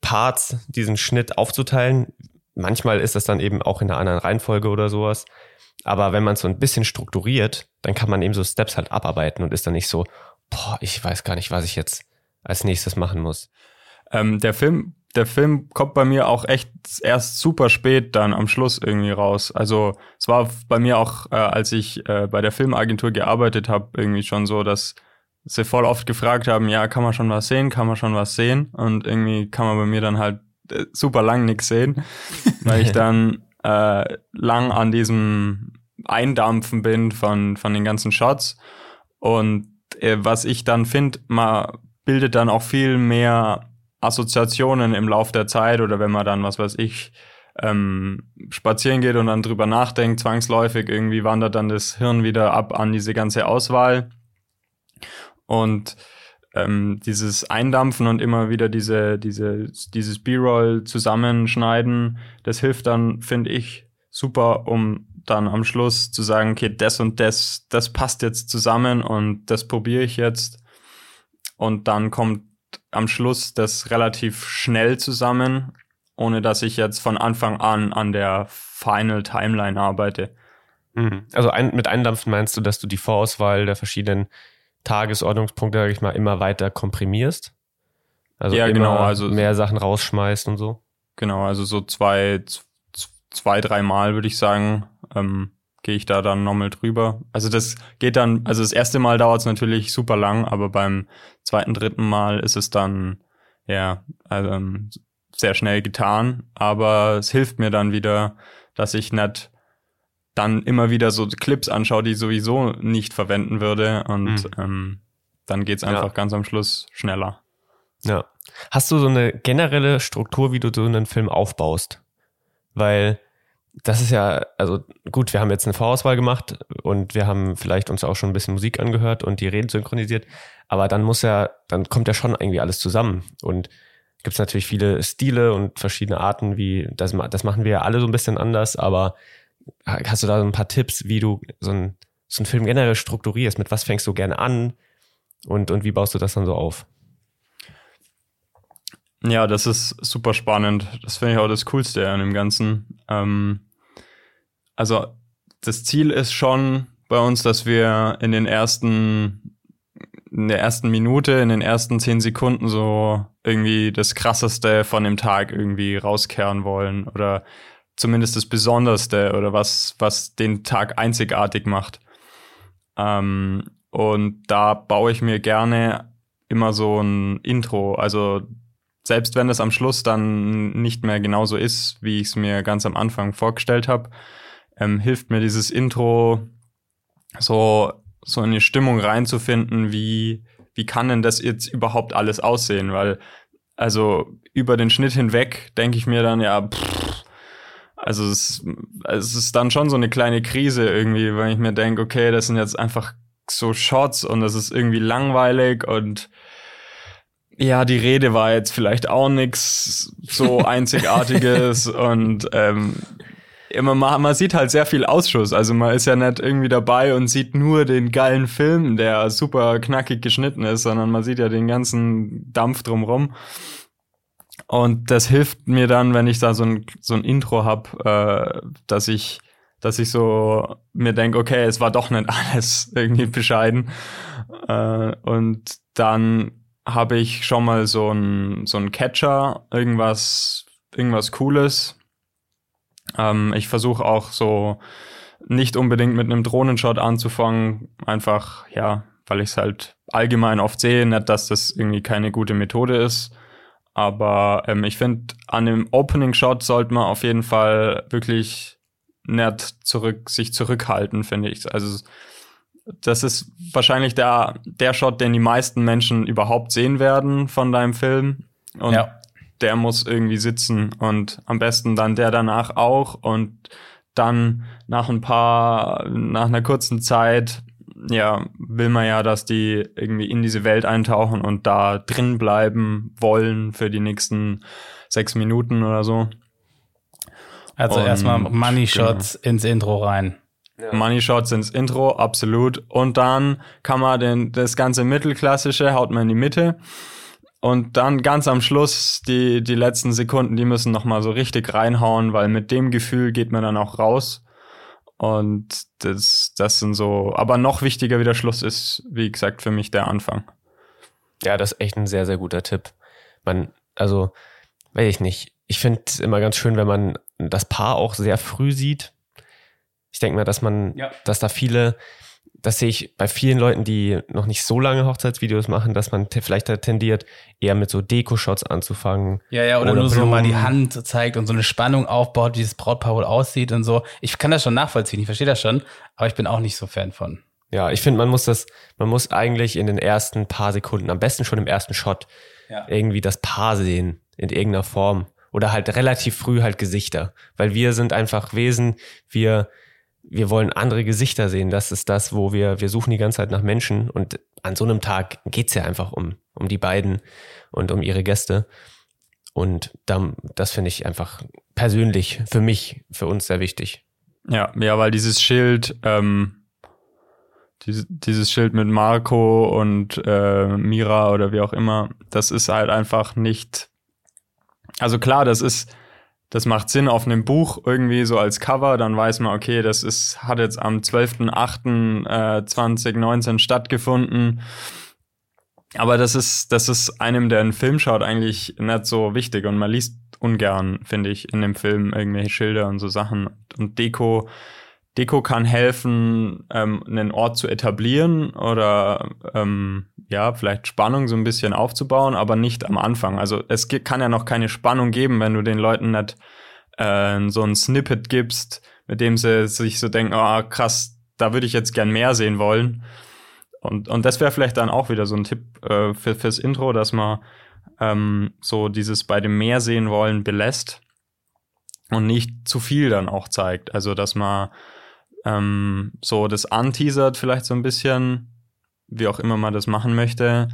Parts, diesen Schnitt aufzuteilen. Manchmal ist das dann eben auch in einer anderen Reihenfolge oder sowas. Aber wenn man es so ein bisschen strukturiert, dann kann man eben so Steps halt abarbeiten und ist dann nicht so, boah, ich weiß gar nicht, was ich jetzt als nächstes machen muss. Ähm, der Film, der Film kommt bei mir auch echt erst super spät dann am Schluss irgendwie raus. Also es war bei mir auch, äh, als ich äh, bei der Filmagentur gearbeitet habe, irgendwie schon so, dass sie voll oft gefragt haben, ja, kann man schon was sehen, kann man schon was sehen? Und irgendwie kann man bei mir dann halt äh, super lang nichts sehen, weil ich dann äh, lang an diesem Eindampfen bin von, von den ganzen Shots. Und was ich dann finde, man bildet dann auch viel mehr Assoziationen im Lauf der Zeit oder wenn man dann, was weiß ich, ähm, spazieren geht und dann drüber nachdenkt, zwangsläufig irgendwie wandert dann das Hirn wieder ab an diese ganze Auswahl. Und ähm, dieses Eindampfen und immer wieder diese, diese, dieses B-Roll zusammenschneiden, das hilft dann, finde ich, super, um dann am Schluss zu sagen, okay, das und das, das passt jetzt zusammen und das probiere ich jetzt. Und dann kommt am Schluss das relativ schnell zusammen, ohne dass ich jetzt von Anfang an an der Final Timeline arbeite. Mhm. Also ein, mit Eindampfen meinst du, dass du die Vorauswahl der verschiedenen Tagesordnungspunkte, sag ich mal, immer weiter komprimierst? Also ja, genau, also mehr Sachen rausschmeißt und so? Genau, also so zwei, zwei, drei Mal würde ich sagen, ähm, gehe ich da dann nochmal drüber. Also das geht dann, also das erste Mal dauert es natürlich super lang, aber beim zweiten, dritten Mal ist es dann ja also, ähm, sehr schnell getan. Aber es hilft mir dann wieder, dass ich nicht dann immer wieder so Clips anschaue, die ich sowieso nicht verwenden würde. Und mhm. ähm, dann geht's einfach ja. ganz am Schluss schneller. Ja. Hast du so eine generelle Struktur, wie du so einen Film aufbaust? Weil das ist ja, also gut, wir haben jetzt eine Vorauswahl gemacht und wir haben vielleicht uns auch schon ein bisschen Musik angehört und die Reden synchronisiert, aber dann muss ja, dann kommt ja schon irgendwie alles zusammen und gibt es natürlich viele Stile und verschiedene Arten, wie das, das machen wir ja alle so ein bisschen anders, aber hast du da so ein paar Tipps, wie du so, ein, so einen Film generell strukturierst? Mit was fängst du gerne an und, und wie baust du das dann so auf? Ja, das ist super spannend. Das finde ich auch das Coolste an dem Ganzen. Ähm, also das Ziel ist schon bei uns, dass wir in den ersten, in der ersten Minute, in den ersten zehn Sekunden so irgendwie das Krasseste von dem Tag irgendwie rauskehren wollen oder zumindest das Besonderste oder was, was den Tag einzigartig macht. Ähm, und da baue ich mir gerne immer so ein Intro, also selbst wenn es am Schluss dann nicht mehr genauso ist, wie ich es mir ganz am Anfang vorgestellt habe, ähm, hilft mir dieses Intro so so eine Stimmung reinzufinden, wie wie kann denn das jetzt überhaupt alles aussehen? Weil also über den Schnitt hinweg denke ich mir dann ja, pff, also es, es ist dann schon so eine kleine Krise irgendwie, wenn ich mir denke, okay, das sind jetzt einfach so Shots und das ist irgendwie langweilig und ja, die Rede war jetzt vielleicht auch nix so einzigartiges und ähm, man, man sieht halt sehr viel Ausschuss. Also man ist ja nicht irgendwie dabei und sieht nur den geilen Film, der super knackig geschnitten ist, sondern man sieht ja den ganzen Dampf drumrum. Und das hilft mir dann, wenn ich da so ein, so ein Intro hab, äh, dass ich, dass ich so mir denke, okay, es war doch nicht alles irgendwie bescheiden. Äh, und dann habe ich schon mal so ein so ein Catcher, irgendwas irgendwas Cooles. Ähm, ich versuche auch so nicht unbedingt mit einem Drohnenshot anzufangen, einfach ja, weil ich es halt allgemein oft sehe, nicht, dass das irgendwie keine gute Methode ist. Aber ähm, ich finde, an dem Opening Shot sollte man auf jeden Fall wirklich nicht zurück, sich zurückhalten, finde ich. Also das ist wahrscheinlich der, der Shot, den die meisten Menschen überhaupt sehen werden von deinem Film. Und ja. der muss irgendwie sitzen und am besten dann der danach auch. Und dann nach ein paar, nach einer kurzen Zeit, ja, will man ja, dass die irgendwie in diese Welt eintauchen und da drin bleiben wollen für die nächsten sechs Minuten oder so. Also Und- erstmal Money Shots ins Intro rein. Money Shots ins Intro, absolut. Und dann kann man den, das ganze Mittelklassische, haut man in die Mitte. Und dann ganz am Schluss, die, die letzten Sekunden, die müssen nochmal so richtig reinhauen, weil mit dem Gefühl geht man dann auch raus. Und das, das sind so, aber noch wichtiger wie der Schluss ist, wie gesagt, für mich der Anfang. Ja, das ist echt ein sehr, sehr guter Tipp. Man, also, weiß ich nicht. Ich finde es immer ganz schön, wenn man das Paar auch sehr früh sieht. Ich denke mal, dass man, Ja. dass da viele, das sehe ich bei vielen Leuten, die noch nicht so lange Hochzeitsvideos machen, dass man vielleicht da tendiert, eher mit so Deko-Shots anzufangen. Ja, ja, oder, Oder nur so mal die Blumen. Hand zeigt und so eine Spannung aufbaut, wie das Brautpaar wohl aussieht und so. Ich kann das schon nachvollziehen, ich verstehe das schon, aber ich bin auch nicht so Fan von. Ja, ich finde, man muss das, man muss eigentlich in den ersten paar Sekunden, am besten schon im ersten Shot, Ja. irgendwie das Paar sehen in irgendeiner Form. Oder halt relativ früh halt Gesichter. Weil wir sind einfach Wesen, wir, wir wollen andere Gesichter sehen. Das ist das, wo wir, wir suchen die ganze Zeit nach Menschen und an so einem Tag geht's ja einfach um, um die beiden und um ihre Gäste. Und dann, das finde ich einfach persönlich für mich, für uns sehr wichtig. Ja, ja, weil dieses Schild, ähm, dieses, dieses Schild mit Marco und äh, Mira oder wie auch immer, das ist halt einfach nicht. Also klar, das ist, das macht Sinn auf einem Buch irgendwie so als Cover, dann weiß man, okay, das ist, hat jetzt am 12.08.2019 stattgefunden. Aber das ist, das ist einem, der einen Film schaut, eigentlich nicht so wichtig und man liest ungern, finde ich, in dem Film irgendwelche Schilder und so Sachen. Und Deko, Deko kann helfen, ähm, einen Ort zu etablieren oder ähm, ja, vielleicht Spannung so ein bisschen aufzubauen, aber nicht am Anfang. Also es kann ja noch keine Spannung geben, wenn du den Leuten nicht äh, so ein Snippet gibst, mit dem sie sich so denken, oh krass, da würde ich jetzt gern mehr sehen wollen. Und, und das wäre vielleicht dann auch wieder so ein Tipp äh, für, fürs Intro, dass man ähm, so dieses bei dem Mehr sehen wollen belässt und nicht zu viel dann auch zeigt. Also dass man ähm, so das anteasert vielleicht so ein bisschen, wie auch immer man das machen möchte,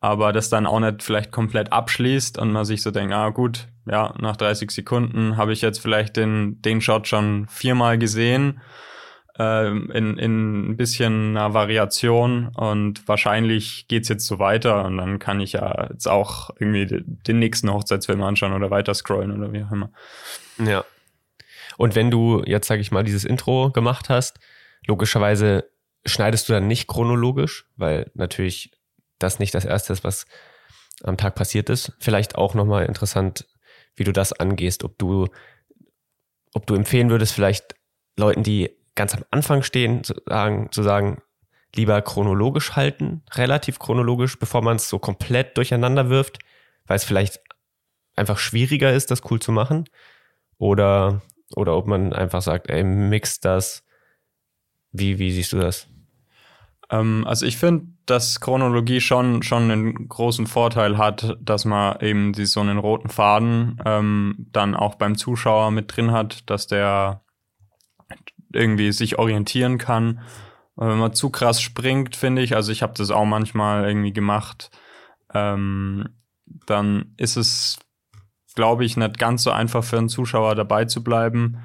aber das dann auch nicht vielleicht komplett abschließt und man sich so denkt, ah gut, ja, nach 30 Sekunden habe ich jetzt vielleicht den, den Shot schon viermal gesehen ähm, in, in ein bisschen einer Variation und wahrscheinlich geht's jetzt so weiter und dann kann ich ja jetzt auch irgendwie de- den nächsten Hochzeitsfilm anschauen oder weiter scrollen oder wie auch immer. Ja. Und wenn du jetzt, sag ich mal, dieses Intro gemacht hast, logischerweise schneidest du dann nicht chronologisch, weil natürlich das nicht das Erste ist, was am Tag passiert ist. Vielleicht auch nochmal interessant, wie du das angehst, ob du, ob du empfehlen würdest, vielleicht Leuten, die ganz am Anfang stehen, zu sagen, zu sagen, lieber chronologisch halten, relativ chronologisch, bevor man es so komplett durcheinander wirft, weil es vielleicht einfach schwieriger ist, das cool zu machen. Oder, oder ob man einfach sagt, ey, mix das. Wie, wie siehst du das? Ähm, also ich finde, dass Chronologie schon, schon einen großen Vorteil hat, dass man eben so einen roten Faden ähm, dann auch beim Zuschauer mit drin hat, dass der irgendwie sich orientieren kann. Und wenn man zu krass springt, finde ich, also ich habe das auch manchmal irgendwie gemacht, ähm, dann ist es, glaube ich, nicht ganz so einfach für einen Zuschauer dabei zu bleiben.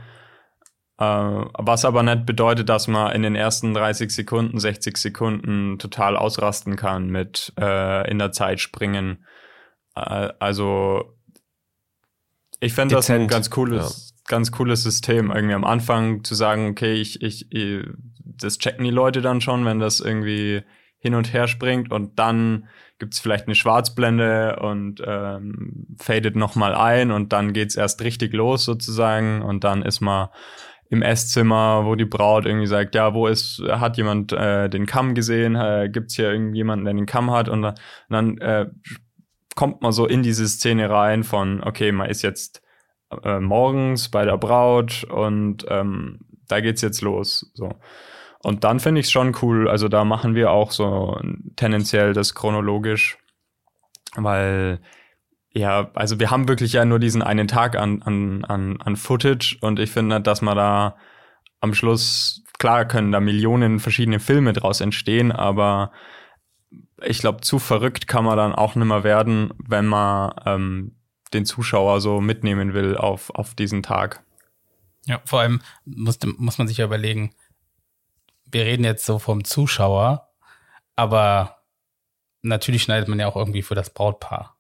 Äh, was aber nicht bedeutet, dass man in den ersten 30 Sekunden, 60 Sekunden total ausrasten kann mit äh, in der Zeit springen. Äh, also ich fände das ein ganz cooles, ganz cooles System, irgendwie am Anfang zu sagen, okay, ich, ich, ich, das checken die Leute dann schon, wenn das irgendwie hin und her springt und dann gibt's vielleicht eine Schwarzblende und ähm, fadet nochmal ein und dann geht's erst richtig los sozusagen und dann ist man im Esszimmer, wo die Braut irgendwie sagt, ja, wo ist, hat jemand äh, den Kamm gesehen? Äh, gibt's hier irgendjemanden, der den Kamm hat? Und dann, und dann äh, kommt man so in diese Szene rein von, okay, man ist jetzt äh, morgens bei der Braut und ähm, da geht's jetzt los. So. Und dann finde ich es schon cool. Also da machen wir auch so tendenziell das chronologisch, weil ja, also wir haben wirklich ja nur diesen einen Tag an, an, an, an Footage und ich finde, dass man da am Schluss, klar können da Millionen verschiedene Filme draus entstehen, aber ich glaube, zu verrückt kann man dann auch nicht mehr werden, wenn man ähm, den Zuschauer so mitnehmen will auf, auf diesen Tag. Ja, vor allem muss, muss man sich ja überlegen, wir reden jetzt so vom Zuschauer, aber natürlich schneidet man ja auch irgendwie für das Brautpaar.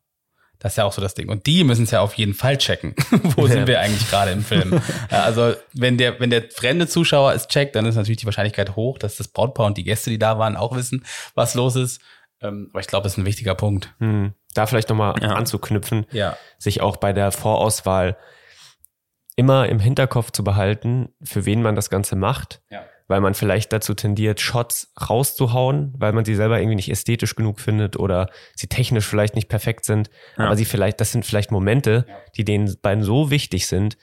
Das ist ja auch so das Ding. Und die müssen es ja auf jeden Fall checken. Wo sind wir eigentlich gerade im Film? also, wenn der, wenn der fremde Zuschauer es checkt, dann ist natürlich die Wahrscheinlichkeit hoch, dass das Brautpaar und die Gäste, die da waren, auch wissen, was los ist. Ähm, aber ich glaube, das ist ein wichtiger Punkt. Hm. Da vielleicht nochmal ja. anzuknüpfen, ja. sich auch bei der Vorauswahl immer im Hinterkopf zu behalten, für wen man das Ganze macht. Ja weil man vielleicht dazu tendiert, Shots rauszuhauen, weil man sie selber irgendwie nicht ästhetisch genug findet oder sie technisch vielleicht nicht perfekt sind. Ja. Aber sie vielleicht, das sind vielleicht Momente, die den beiden so wichtig sind,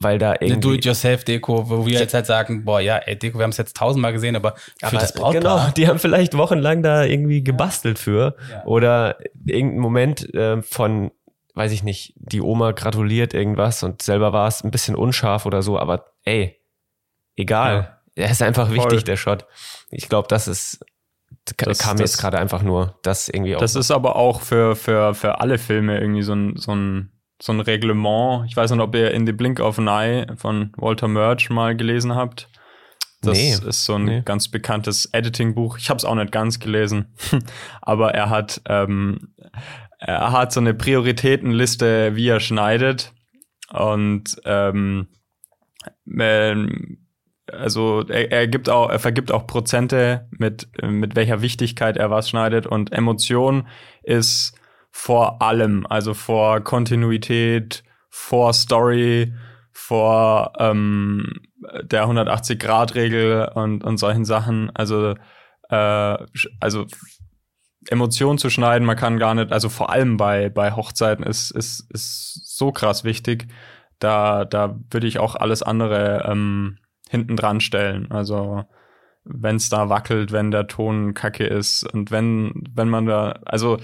weil da irgendwie. Eine Do-it-yourself-Deko, wo wir jetzt halt sagen, boah, ja, ey, Deko, wir haben es jetzt tausendmal gesehen, aber für aber das Brautpaar. Genau, die haben vielleicht wochenlang da irgendwie gebastelt für. Ja. Oder irgendein Moment äh, von, weiß ich nicht, die Oma gratuliert irgendwas und selber war es ein bisschen unscharf oder so, aber ey, egal. Ja. Er ist einfach wichtig, Voll. der Shot. Ich glaube, das ist das, kam das, jetzt gerade einfach nur das irgendwie auch. Das ist aber auch für, für, für alle Filme irgendwie so ein, so ein, so ein Reglement. Ich weiß nicht, ob ihr In the Blink of an Eye von Walter Murch mal gelesen habt. Das nee, ist so ein nee. ganz bekanntes Editing-Buch. Ich habe es auch nicht ganz gelesen, aber er hat ähm, er hat so eine Prioritätenliste, wie er schneidet und ähm, ähm also er, er gibt auch, er vergibt auch Prozente mit, mit welcher Wichtigkeit er was schneidet und Emotion ist vor allem, also vor Kontinuität, vor Story, vor ähm, der 180-Grad-Regel und, und solchen Sachen. Also, äh, also Emotionen zu schneiden, man kann gar nicht, also vor allem bei, bei Hochzeiten ist, ist, ist so krass wichtig. Da, da würde ich auch alles andere ähm, hinten dran stellen. Also wenn es da wackelt, wenn der Ton kacke ist und wenn, wenn man da, also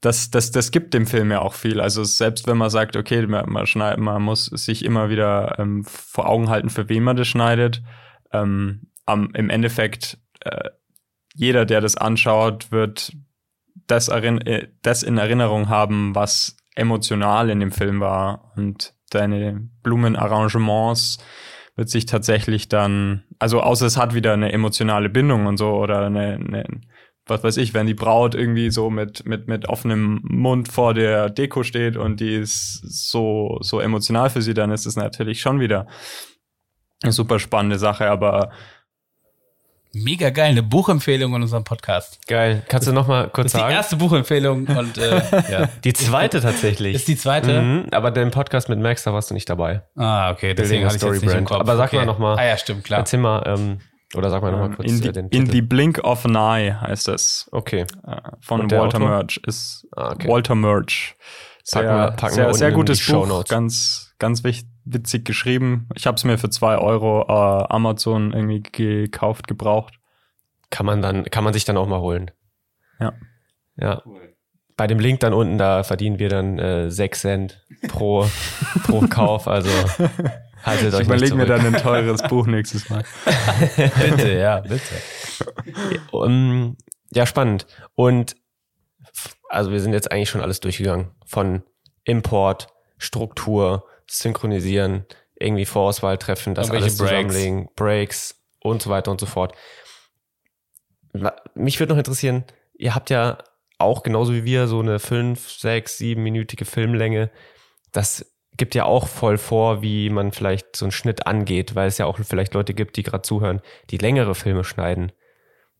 das, das, das gibt dem Film ja auch viel. Also selbst wenn man sagt, okay, man, schneid, man muss sich immer wieder ähm, vor Augen halten, für wen man das schneidet. Ähm, am, Im Endeffekt, äh, jeder, der das anschaut, wird das, äh, das in Erinnerung haben, was emotional in dem Film war. Und deine Blumenarrangements, wird sich tatsächlich dann, also außer es hat wieder eine emotionale Bindung und so oder eine, eine was weiß ich, wenn die Braut irgendwie so mit, mit, mit offenem Mund vor der Deko steht und die ist so, so emotional für sie, dann ist es natürlich schon wieder eine super spannende Sache, aber Mega geil, eine Buchempfehlung in unserem Podcast. Geil. Kannst du noch mal kurz das ist sagen? Die erste Buchempfehlung und äh, ja. die zweite tatsächlich. Ist die zweite? Mhm, aber den Podcast mit Max, da warst du nicht dabei. Ah, okay, deswegen hatte ich jetzt nicht im Kopf. Aber sag okay. mal noch mal. Ah ja, stimmt, klar. Erzähl mal, ähm, oder sag mal noch mal kurz in the, äh, den Titel. In the Blink of an Eye heißt es. Okay. Äh, von Walter Murch ist ah, okay. Walter Murch. Sehr, packen wir, packen sehr, wir sehr gutes Buch, ganz, ganz witzig geschrieben. Ich habe es mir für zwei Euro äh, Amazon irgendwie gekauft, gebraucht kann man dann, kann man sich dann auch mal holen. Ja. Ja. Cool. Bei dem Link dann unten, da verdienen wir dann äh, 6 Cent pro, pro Kauf. Also haltet ich euch. Ich überlege mir dann ein teures Buch nächstes Mal. bitte, ja, bitte. Um, ja, spannend. Und also wir sind jetzt eigentlich schon alles durchgegangen. Von Import, Struktur, Synchronisieren, irgendwie Vorauswahl treffen, das alles zusammenlegen, Breaks und so weiter und so fort mich würde noch interessieren, ihr habt ja auch genauso wie wir so eine fünf, sechs, siebenminütige Filmlänge. Das gibt ja auch voll vor, wie man vielleicht so einen Schnitt angeht, weil es ja auch vielleicht Leute gibt, die gerade zuhören, die längere Filme schneiden.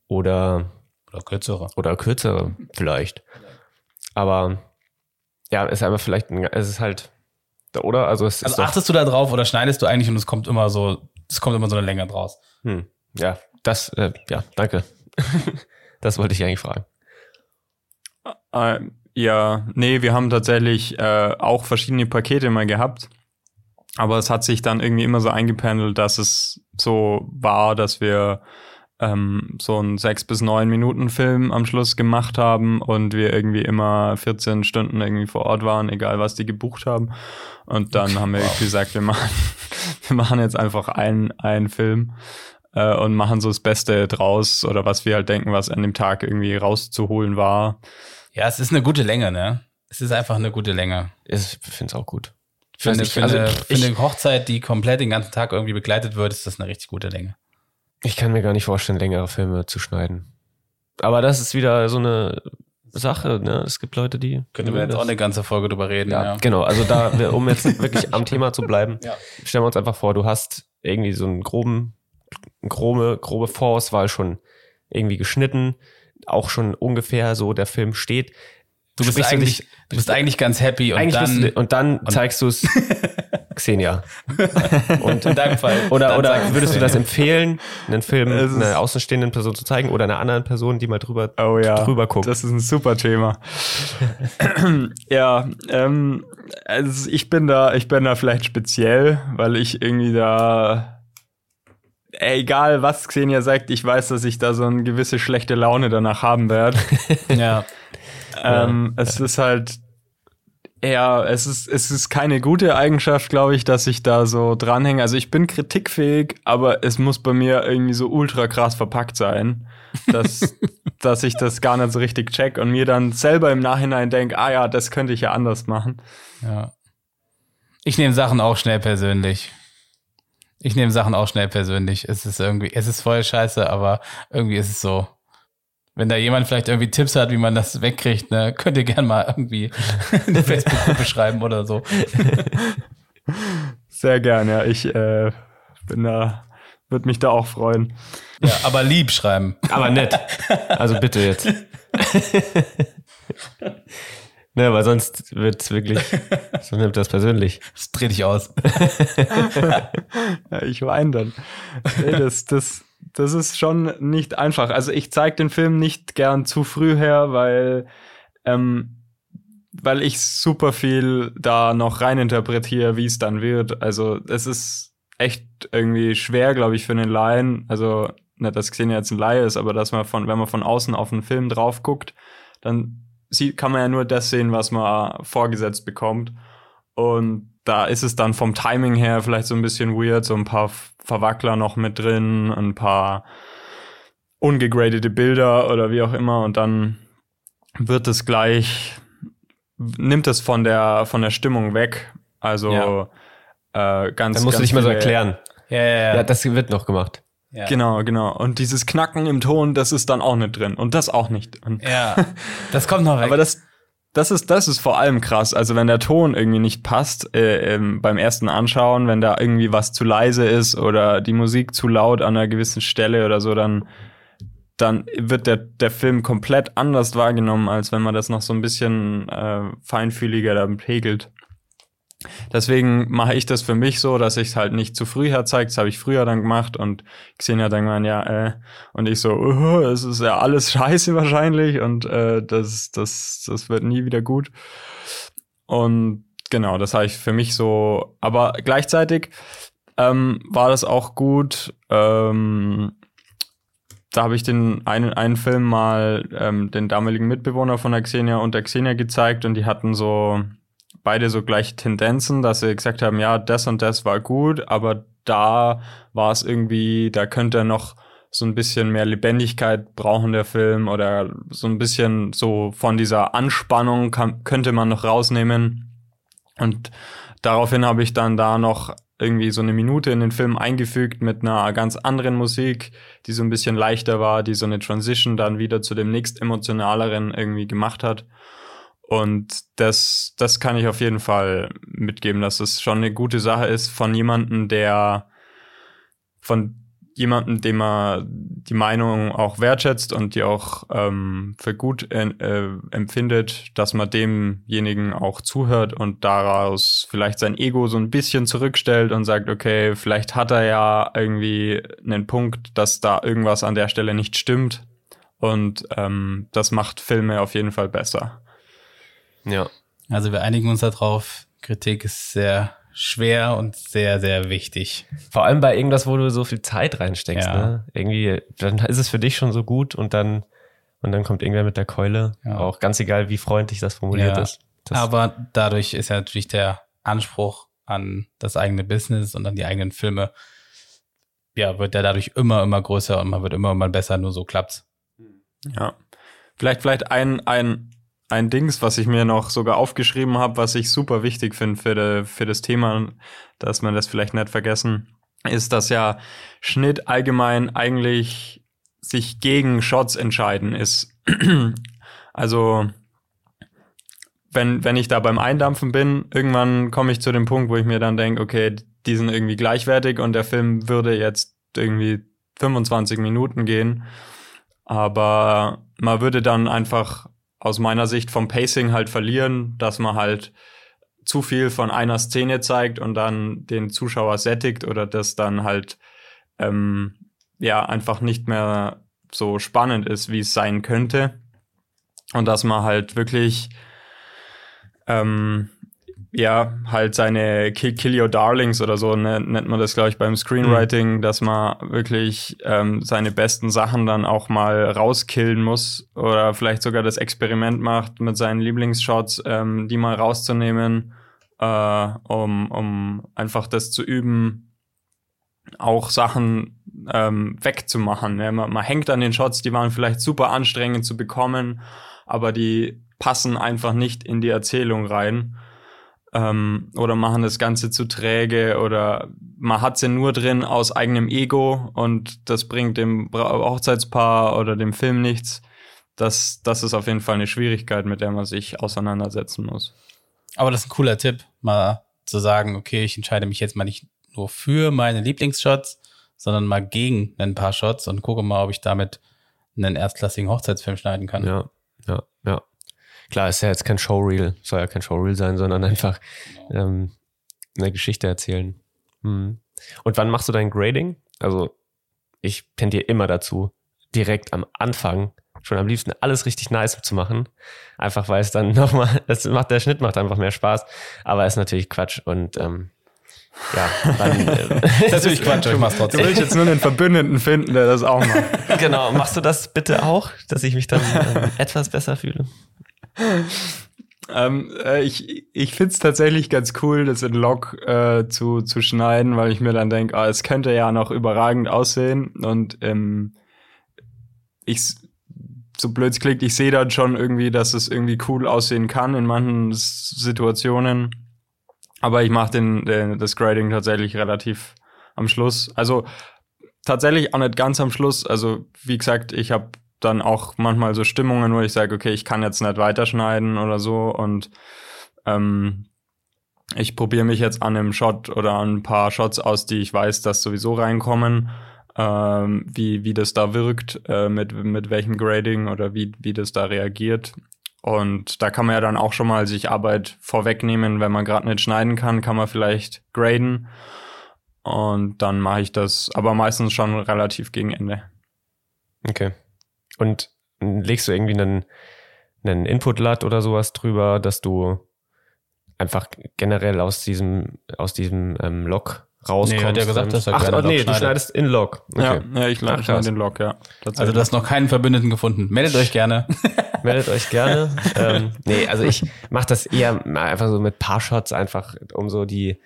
Oder, oder kürzere. Oder kürzere, vielleicht. Aber ja, ist aber vielleicht, es ist halt, oder? Also, es also achtest du da drauf oder schneidest du eigentlich und es kommt immer so, es kommt immer so eine Länge draus? Hm. Ja, das, äh, ja, danke. das wollte ich eigentlich fragen. Äh, ja, nee, wir haben tatsächlich äh, auch verschiedene Pakete mal gehabt. Aber es hat sich dann irgendwie immer so eingependelt, dass es so war, dass wir ähm, so einen sechs bis neun Minuten Film am Schluss gemacht haben und wir irgendwie immer 14 Stunden irgendwie vor Ort waren, egal was die gebucht haben. Und dann haben wir wow. gesagt, wir machen, wir machen jetzt einfach einen, einen Film äh, und machen so das Beste draus oder was wir halt denken, was an dem Tag irgendwie rauszuholen war. Ja, es ist eine gute Länge, ne? Es ist einfach eine gute Länge. Ich finde es auch gut. Für, eine, für, also eine, ich- für eine Hochzeit, die komplett den ganzen Tag irgendwie begleitet wird, ist das eine richtig gute Länge. Ich kann mir gar nicht vorstellen, längere Filme zu schneiden. Aber das ist wieder so eine Sache, ne? Es gibt Leute, die. Könnten wir jetzt auch eine ganze Folge drüber reden. Ja, Ja, genau. Also da, um jetzt wirklich am Thema zu bleiben, Ja. stellen wir uns einfach vor, du hast irgendwie so einen groben, grobe, grobe Vorauswahl schon irgendwie geschnitten, auch schon ungefähr so der Film steht. Du bist Sprichst du eigentlich, dich- du bist eigentlich ganz happy und Eigentlich dann du, und dann zeigst du es Xenia. Und in deinem Fall. oder oder würdest du das empfehlen, einen Film einer außenstehenden Person zu zeigen oder einer anderen Person, die mal drüber Oh ja, drüber guckt? das ist ein super Thema. ja, ähm, also ich bin da, ich bin da vielleicht speziell, weil ich irgendwie da, ey, egal was Xenia sagt, ich weiß, dass ich da so eine gewisse schlechte Laune danach haben werde. Ja, ähm, es ist halt, ja, es ist, es ist keine gute Eigenschaft, glaube ich, dass ich da so dranhänge. Also ich bin kritikfähig, aber es muss bei mir irgendwie so ultra krass verpackt sein, dass, dass ich das gar nicht so richtig check und mir dann selber im Nachhinein denke, ah ja, das könnte ich ja anders machen. ja. Ich nehme Sachen auch schnell persönlich. Ich nehme Sachen auch schnell persönlich. Es ist irgendwie, es ist voll scheiße, aber irgendwie ist es so. Wenn da jemand vielleicht irgendwie Tipps hat, wie man das wegkriegt, ne, könnt ihr gerne mal irgendwie in die Facebook-Gruppe schreiben oder so. Sehr gerne, ja. Ich äh, bin da, würde mich da auch freuen. Ja, aber lieb schreiben. Aber nett. Also bitte jetzt. ne, weil sonst wird's wirklich, so nimmt das persönlich. Das dreht dich aus. Ja, ich weine dann. Nee, das, das, das ist schon nicht einfach. Also ich zeige den Film nicht gern zu früh her, weil, ähm, weil ich super viel da noch reininterpretiere, wie es dann wird. Also es ist echt irgendwie schwer, glaube ich, für einen Laien. Also nicht, dass Xenia jetzt ein Laie ist, aber dass man von, wenn man von außen auf einen Film drauf guckt, dann sieht, kann man ja nur das sehen, was man vorgesetzt bekommt. Und da ist es dann vom Timing her vielleicht so ein bisschen weird, so ein paar Verwackler noch mit drin, ein paar ungegradete Bilder oder wie auch immer und dann wird es gleich, nimmt es von der, von der Stimmung weg. Also äh, ganz Dann musst du ganz nicht mal so erklären. Ja, ja, ja. Ja, das wird noch gemacht. ja. Genau, genau. Und dieses Knacken im Ton, das ist dann auch nicht drin. Und das auch nicht. Und ja. Das kommt noch weg. Aber das, das ist, das ist vor allem krass. Also wenn der Ton irgendwie nicht passt äh, ähm, beim ersten Anschauen, wenn da irgendwie was zu leise ist oder die Musik zu laut an einer gewissen Stelle oder so, dann, dann wird der, der Film komplett anders wahrgenommen, als wenn man das noch so ein bisschen äh, feinfühliger dann pegelt. Deswegen mache ich das für mich so, dass ich es halt nicht zu früh herzeige. Das habe ich früher dann gemacht und Xenia dann gemeint, ja, äh, und ich so, uh, es ist ja alles scheiße wahrscheinlich und äh, das, das, das wird nie wieder gut. Und genau, das habe ich für mich so, aber gleichzeitig ähm, war das auch gut. Ähm, da habe ich den einen, einen Film mal ähm, den damaligen Mitbewohner von der Xenia und der Xenia gezeigt und die hatten so beide so gleiche Tendenzen, dass sie gesagt haben, ja, das und das war gut, aber da war es irgendwie, da könnte er noch so ein bisschen mehr Lebendigkeit brauchen, der Film, oder so ein bisschen so von dieser Anspannung kann, könnte man noch rausnehmen. Und daraufhin habe ich dann da noch irgendwie so eine Minute in den Film eingefügt mit einer ganz anderen Musik, die so ein bisschen leichter war, die so eine Transition dann wieder zu dem nächst emotionaleren irgendwie gemacht hat. Und das, das kann ich auf jeden Fall mitgeben, dass es schon eine gute Sache ist von jemandem, der von jemandem, dem man die Meinung auch wertschätzt und die auch ähm, für gut äh, empfindet, dass man demjenigen auch zuhört und daraus vielleicht sein Ego so ein bisschen zurückstellt und sagt, okay, vielleicht hat er ja irgendwie einen Punkt, dass da irgendwas an der Stelle nicht stimmt. Und ähm, das macht Filme auf jeden Fall besser. Ja. Also wir einigen uns darauf, Kritik ist sehr schwer und sehr, sehr wichtig. Vor allem bei irgendwas, wo du so viel Zeit reinsteckst, Ja. ne? Irgendwie, dann ist es für dich schon so gut und dann, und dann kommt irgendwer mit der Keule. Ja. Auch ganz egal, wie freundlich das formuliert Ja. ist. Das, Aber dadurch ist ja natürlich der Anspruch an das eigene Business und an die eigenen Filme, ja, wird der dadurch immer, immer größer und man wird immer, immer besser, nur so klappt's. Ja. Vielleicht, vielleicht ein, ein, ein Dings, was ich mir noch sogar aufgeschrieben habe, was ich super wichtig finde für, für das Thema, dass man das vielleicht nicht vergessen, ist, dass ja Schnitt allgemein eigentlich sich gegen Shots entscheiden ist. also wenn, wenn ich da beim Eindampfen bin, irgendwann komme ich zu dem Punkt, wo ich mir dann denke, okay, die sind irgendwie gleichwertig und der Film würde jetzt irgendwie 25 Minuten gehen. Aber man würde dann einfach aus meiner Sicht vom Pacing halt verlieren, dass man halt zu viel von einer Szene zeigt und dann den Zuschauer sättigt oder das dann halt ähm, ja einfach nicht mehr so spannend ist, wie es sein könnte. Und dass man halt wirklich ähm, ja, halt seine Kill, Kill Your Darlings oder so ne, nennt man das, glaube ich, beim Screenwriting, mhm. dass man wirklich ähm, seine besten Sachen dann auch mal rauskillen muss oder vielleicht sogar das Experiment macht, mit seinen Lieblingsshots, ähm, die mal rauszunehmen, äh, um, um einfach das zu üben, auch Sachen ähm, wegzumachen. Ne? Man, man hängt an den Shots, die waren vielleicht super anstrengend zu bekommen, aber die passen einfach nicht in die Erzählung rein ähm, oder machen das Ganze zu träge oder man hat sie nur drin aus eigenem Ego und das bringt dem Hochzeitspaar oder dem Film nichts. Das, das ist auf jeden Fall eine Schwierigkeit, mit der man sich auseinandersetzen muss. Aber das ist ein cooler Tipp, mal zu sagen, okay, ich entscheide mich jetzt mal nicht nur für meine Lieblingsshots, sondern mal gegen ein paar Shots und gucke mal, ob ich damit einen erstklassigen Hochzeitsfilm schneiden kann. Ja. Klar, ist ja jetzt kein Showreel, soll ja kein Showreel sein, sondern einfach ähm, eine Geschichte erzählen. Hm. Und wann machst du dein Grading? Also ich tendiere immer dazu, direkt am Anfang schon am liebsten alles richtig nice zu machen. Einfach weil es dann nochmal, das macht, der Schnitt macht einfach mehr Spaß, aber ist natürlich Quatsch und ähm, ja, dann. Äh, das ist natürlich Quatsch, ich mach's trotzdem. Du willst jetzt nur einen Verbündeten finden, der das auch macht. genau, machst du das bitte auch, dass ich mich dann ähm, etwas besser fühle? Ähm, äh, ich ich finde es tatsächlich ganz cool, das in Log äh, zu, zu schneiden, weil ich mir dann denke, ah, es könnte ja noch überragend aussehen. Und ähm, ich, so blöd es ich sehe dann schon irgendwie, dass es irgendwie cool aussehen kann in manchen Situationen. Aber ich mache den, den, das Grading tatsächlich relativ am Schluss. Also tatsächlich auch nicht ganz am Schluss. Also wie gesagt, ich habe dann auch manchmal so Stimmungen, wo ich sage, okay, ich kann jetzt nicht weiterschneiden oder so und ähm, ich probiere mich jetzt an einem Shot oder an ein paar Shots aus, die ich weiß, dass sowieso reinkommen, ähm, wie, wie das da wirkt, äh, mit, mit welchem Grading oder wie, wie das da reagiert. Und da kann man ja dann auch schon mal sich Arbeit vorwegnehmen, wenn man gerade nicht schneiden kann, kann man vielleicht graden. Und dann mache ich das aber meistens schon relativ gegen Ende. Okay. Und legst du irgendwie einen, einen Input-LUT oder sowas drüber, dass du einfach generell aus diesem, aus diesem ähm, Log rauskommst. Nee, hat ja gesagt, dass er Ach, oh, nee, schneidet. du schneidest in Log. Okay. Ja, ja, ich schneide den Log, ja. Also du hast noch keinen Verbündeten gefunden. Meldet euch gerne. Meldet euch gerne. ähm, nee, also ich mache das eher einfach so mit paar Shots einfach, um so die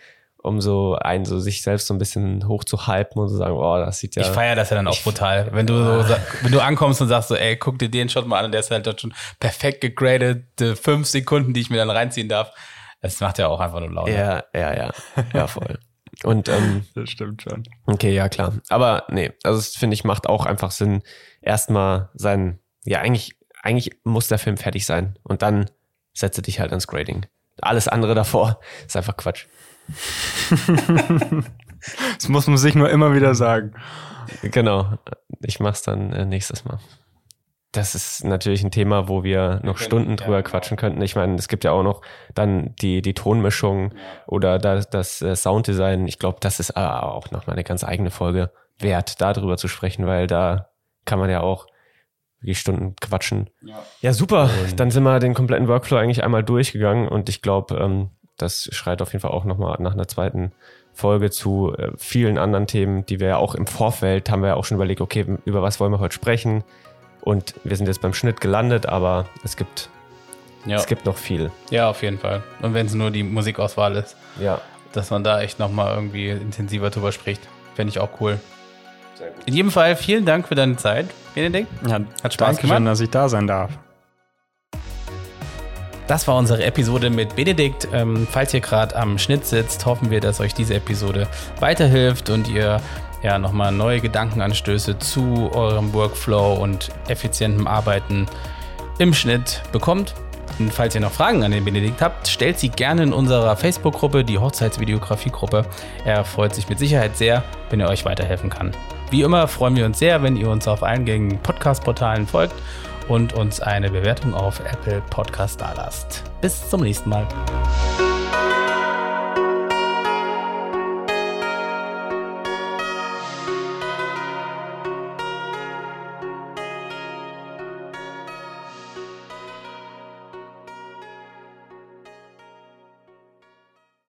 um so einen so sich selbst so ein bisschen hoch zu hypen und zu sagen, oh, das sieht ja. Ich feiere das ja dann auch brutal. Wenn du so, wenn du ankommst und sagst so, ey, guck dir den Shot mal an und der ist halt dort schon perfekt gegradet, fünf Sekunden, die ich mir dann reinziehen darf. Das macht ja auch einfach nur Laune. Ja, ja, ja. Ja, voll. Und ähm, das stimmt schon. Okay, ja klar. Aber nee, also das finde ich macht auch einfach Sinn, erstmal sein, ja eigentlich, eigentlich muss der Film fertig sein und dann setze dich halt ans Grading. Alles andere davor ist einfach Quatsch. Das muss man sich nur immer wieder sagen. Genau. Ich mach's dann äh, nächstes Mal. Das ist natürlich ein Thema, wo wir noch Stunden drüber quatschen könnten. Ich meine, es gibt ja auch noch dann die, die Tonmischung oder das, das äh, Sounddesign. Ich glaube, das ist auch noch mal eine ganz eigene Folge wert, darüber zu sprechen, weil da kann man ja auch die Stunden quatschen. Ja, ja super. Und dann sind wir den kompletten Workflow eigentlich einmal durchgegangen und ich glaube, ähm, das schreit auf jeden Fall auch nochmal nach einer zweiten Folge zu äh, vielen anderen Themen, die wir ja auch im Vorfeld haben wir ja auch schon überlegt, okay, über was wollen wir heute sprechen? Und wir sind jetzt beim Schnitt gelandet, aber es gibt, ja. es gibt noch viel. Ja, auf jeden Fall. Und wenn es nur die Musikauswahl ist. Ja. dass man da echt nochmal irgendwie intensiver drüber spricht. Fände ich auch cool. In jedem Fall vielen Dank für deine Zeit, Benedikt. Ja, Hat Spaß Dankeschön, gemacht. dass ich da sein darf. Das war unsere Episode mit Benedikt. Ähm, falls ihr gerade am Schnitt sitzt, hoffen wir, dass euch diese Episode weiterhilft und ihr ja nochmal neue Gedankenanstöße zu eurem Workflow und effizientem Arbeiten im Schnitt bekommt. Und falls ihr noch Fragen an den Benedikt habt, stellt sie gerne in unserer Facebook-Gruppe, die Hochzeitsvideografie-Gruppe. Er freut sich mit Sicherheit sehr, wenn er euch weiterhelfen kann. Wie immer freuen wir uns sehr, wenn ihr uns auf allen gängigen Podcast-Portalen folgt und uns eine Bewertung auf Apple Podcast dalasst. Bis zum nächsten Mal.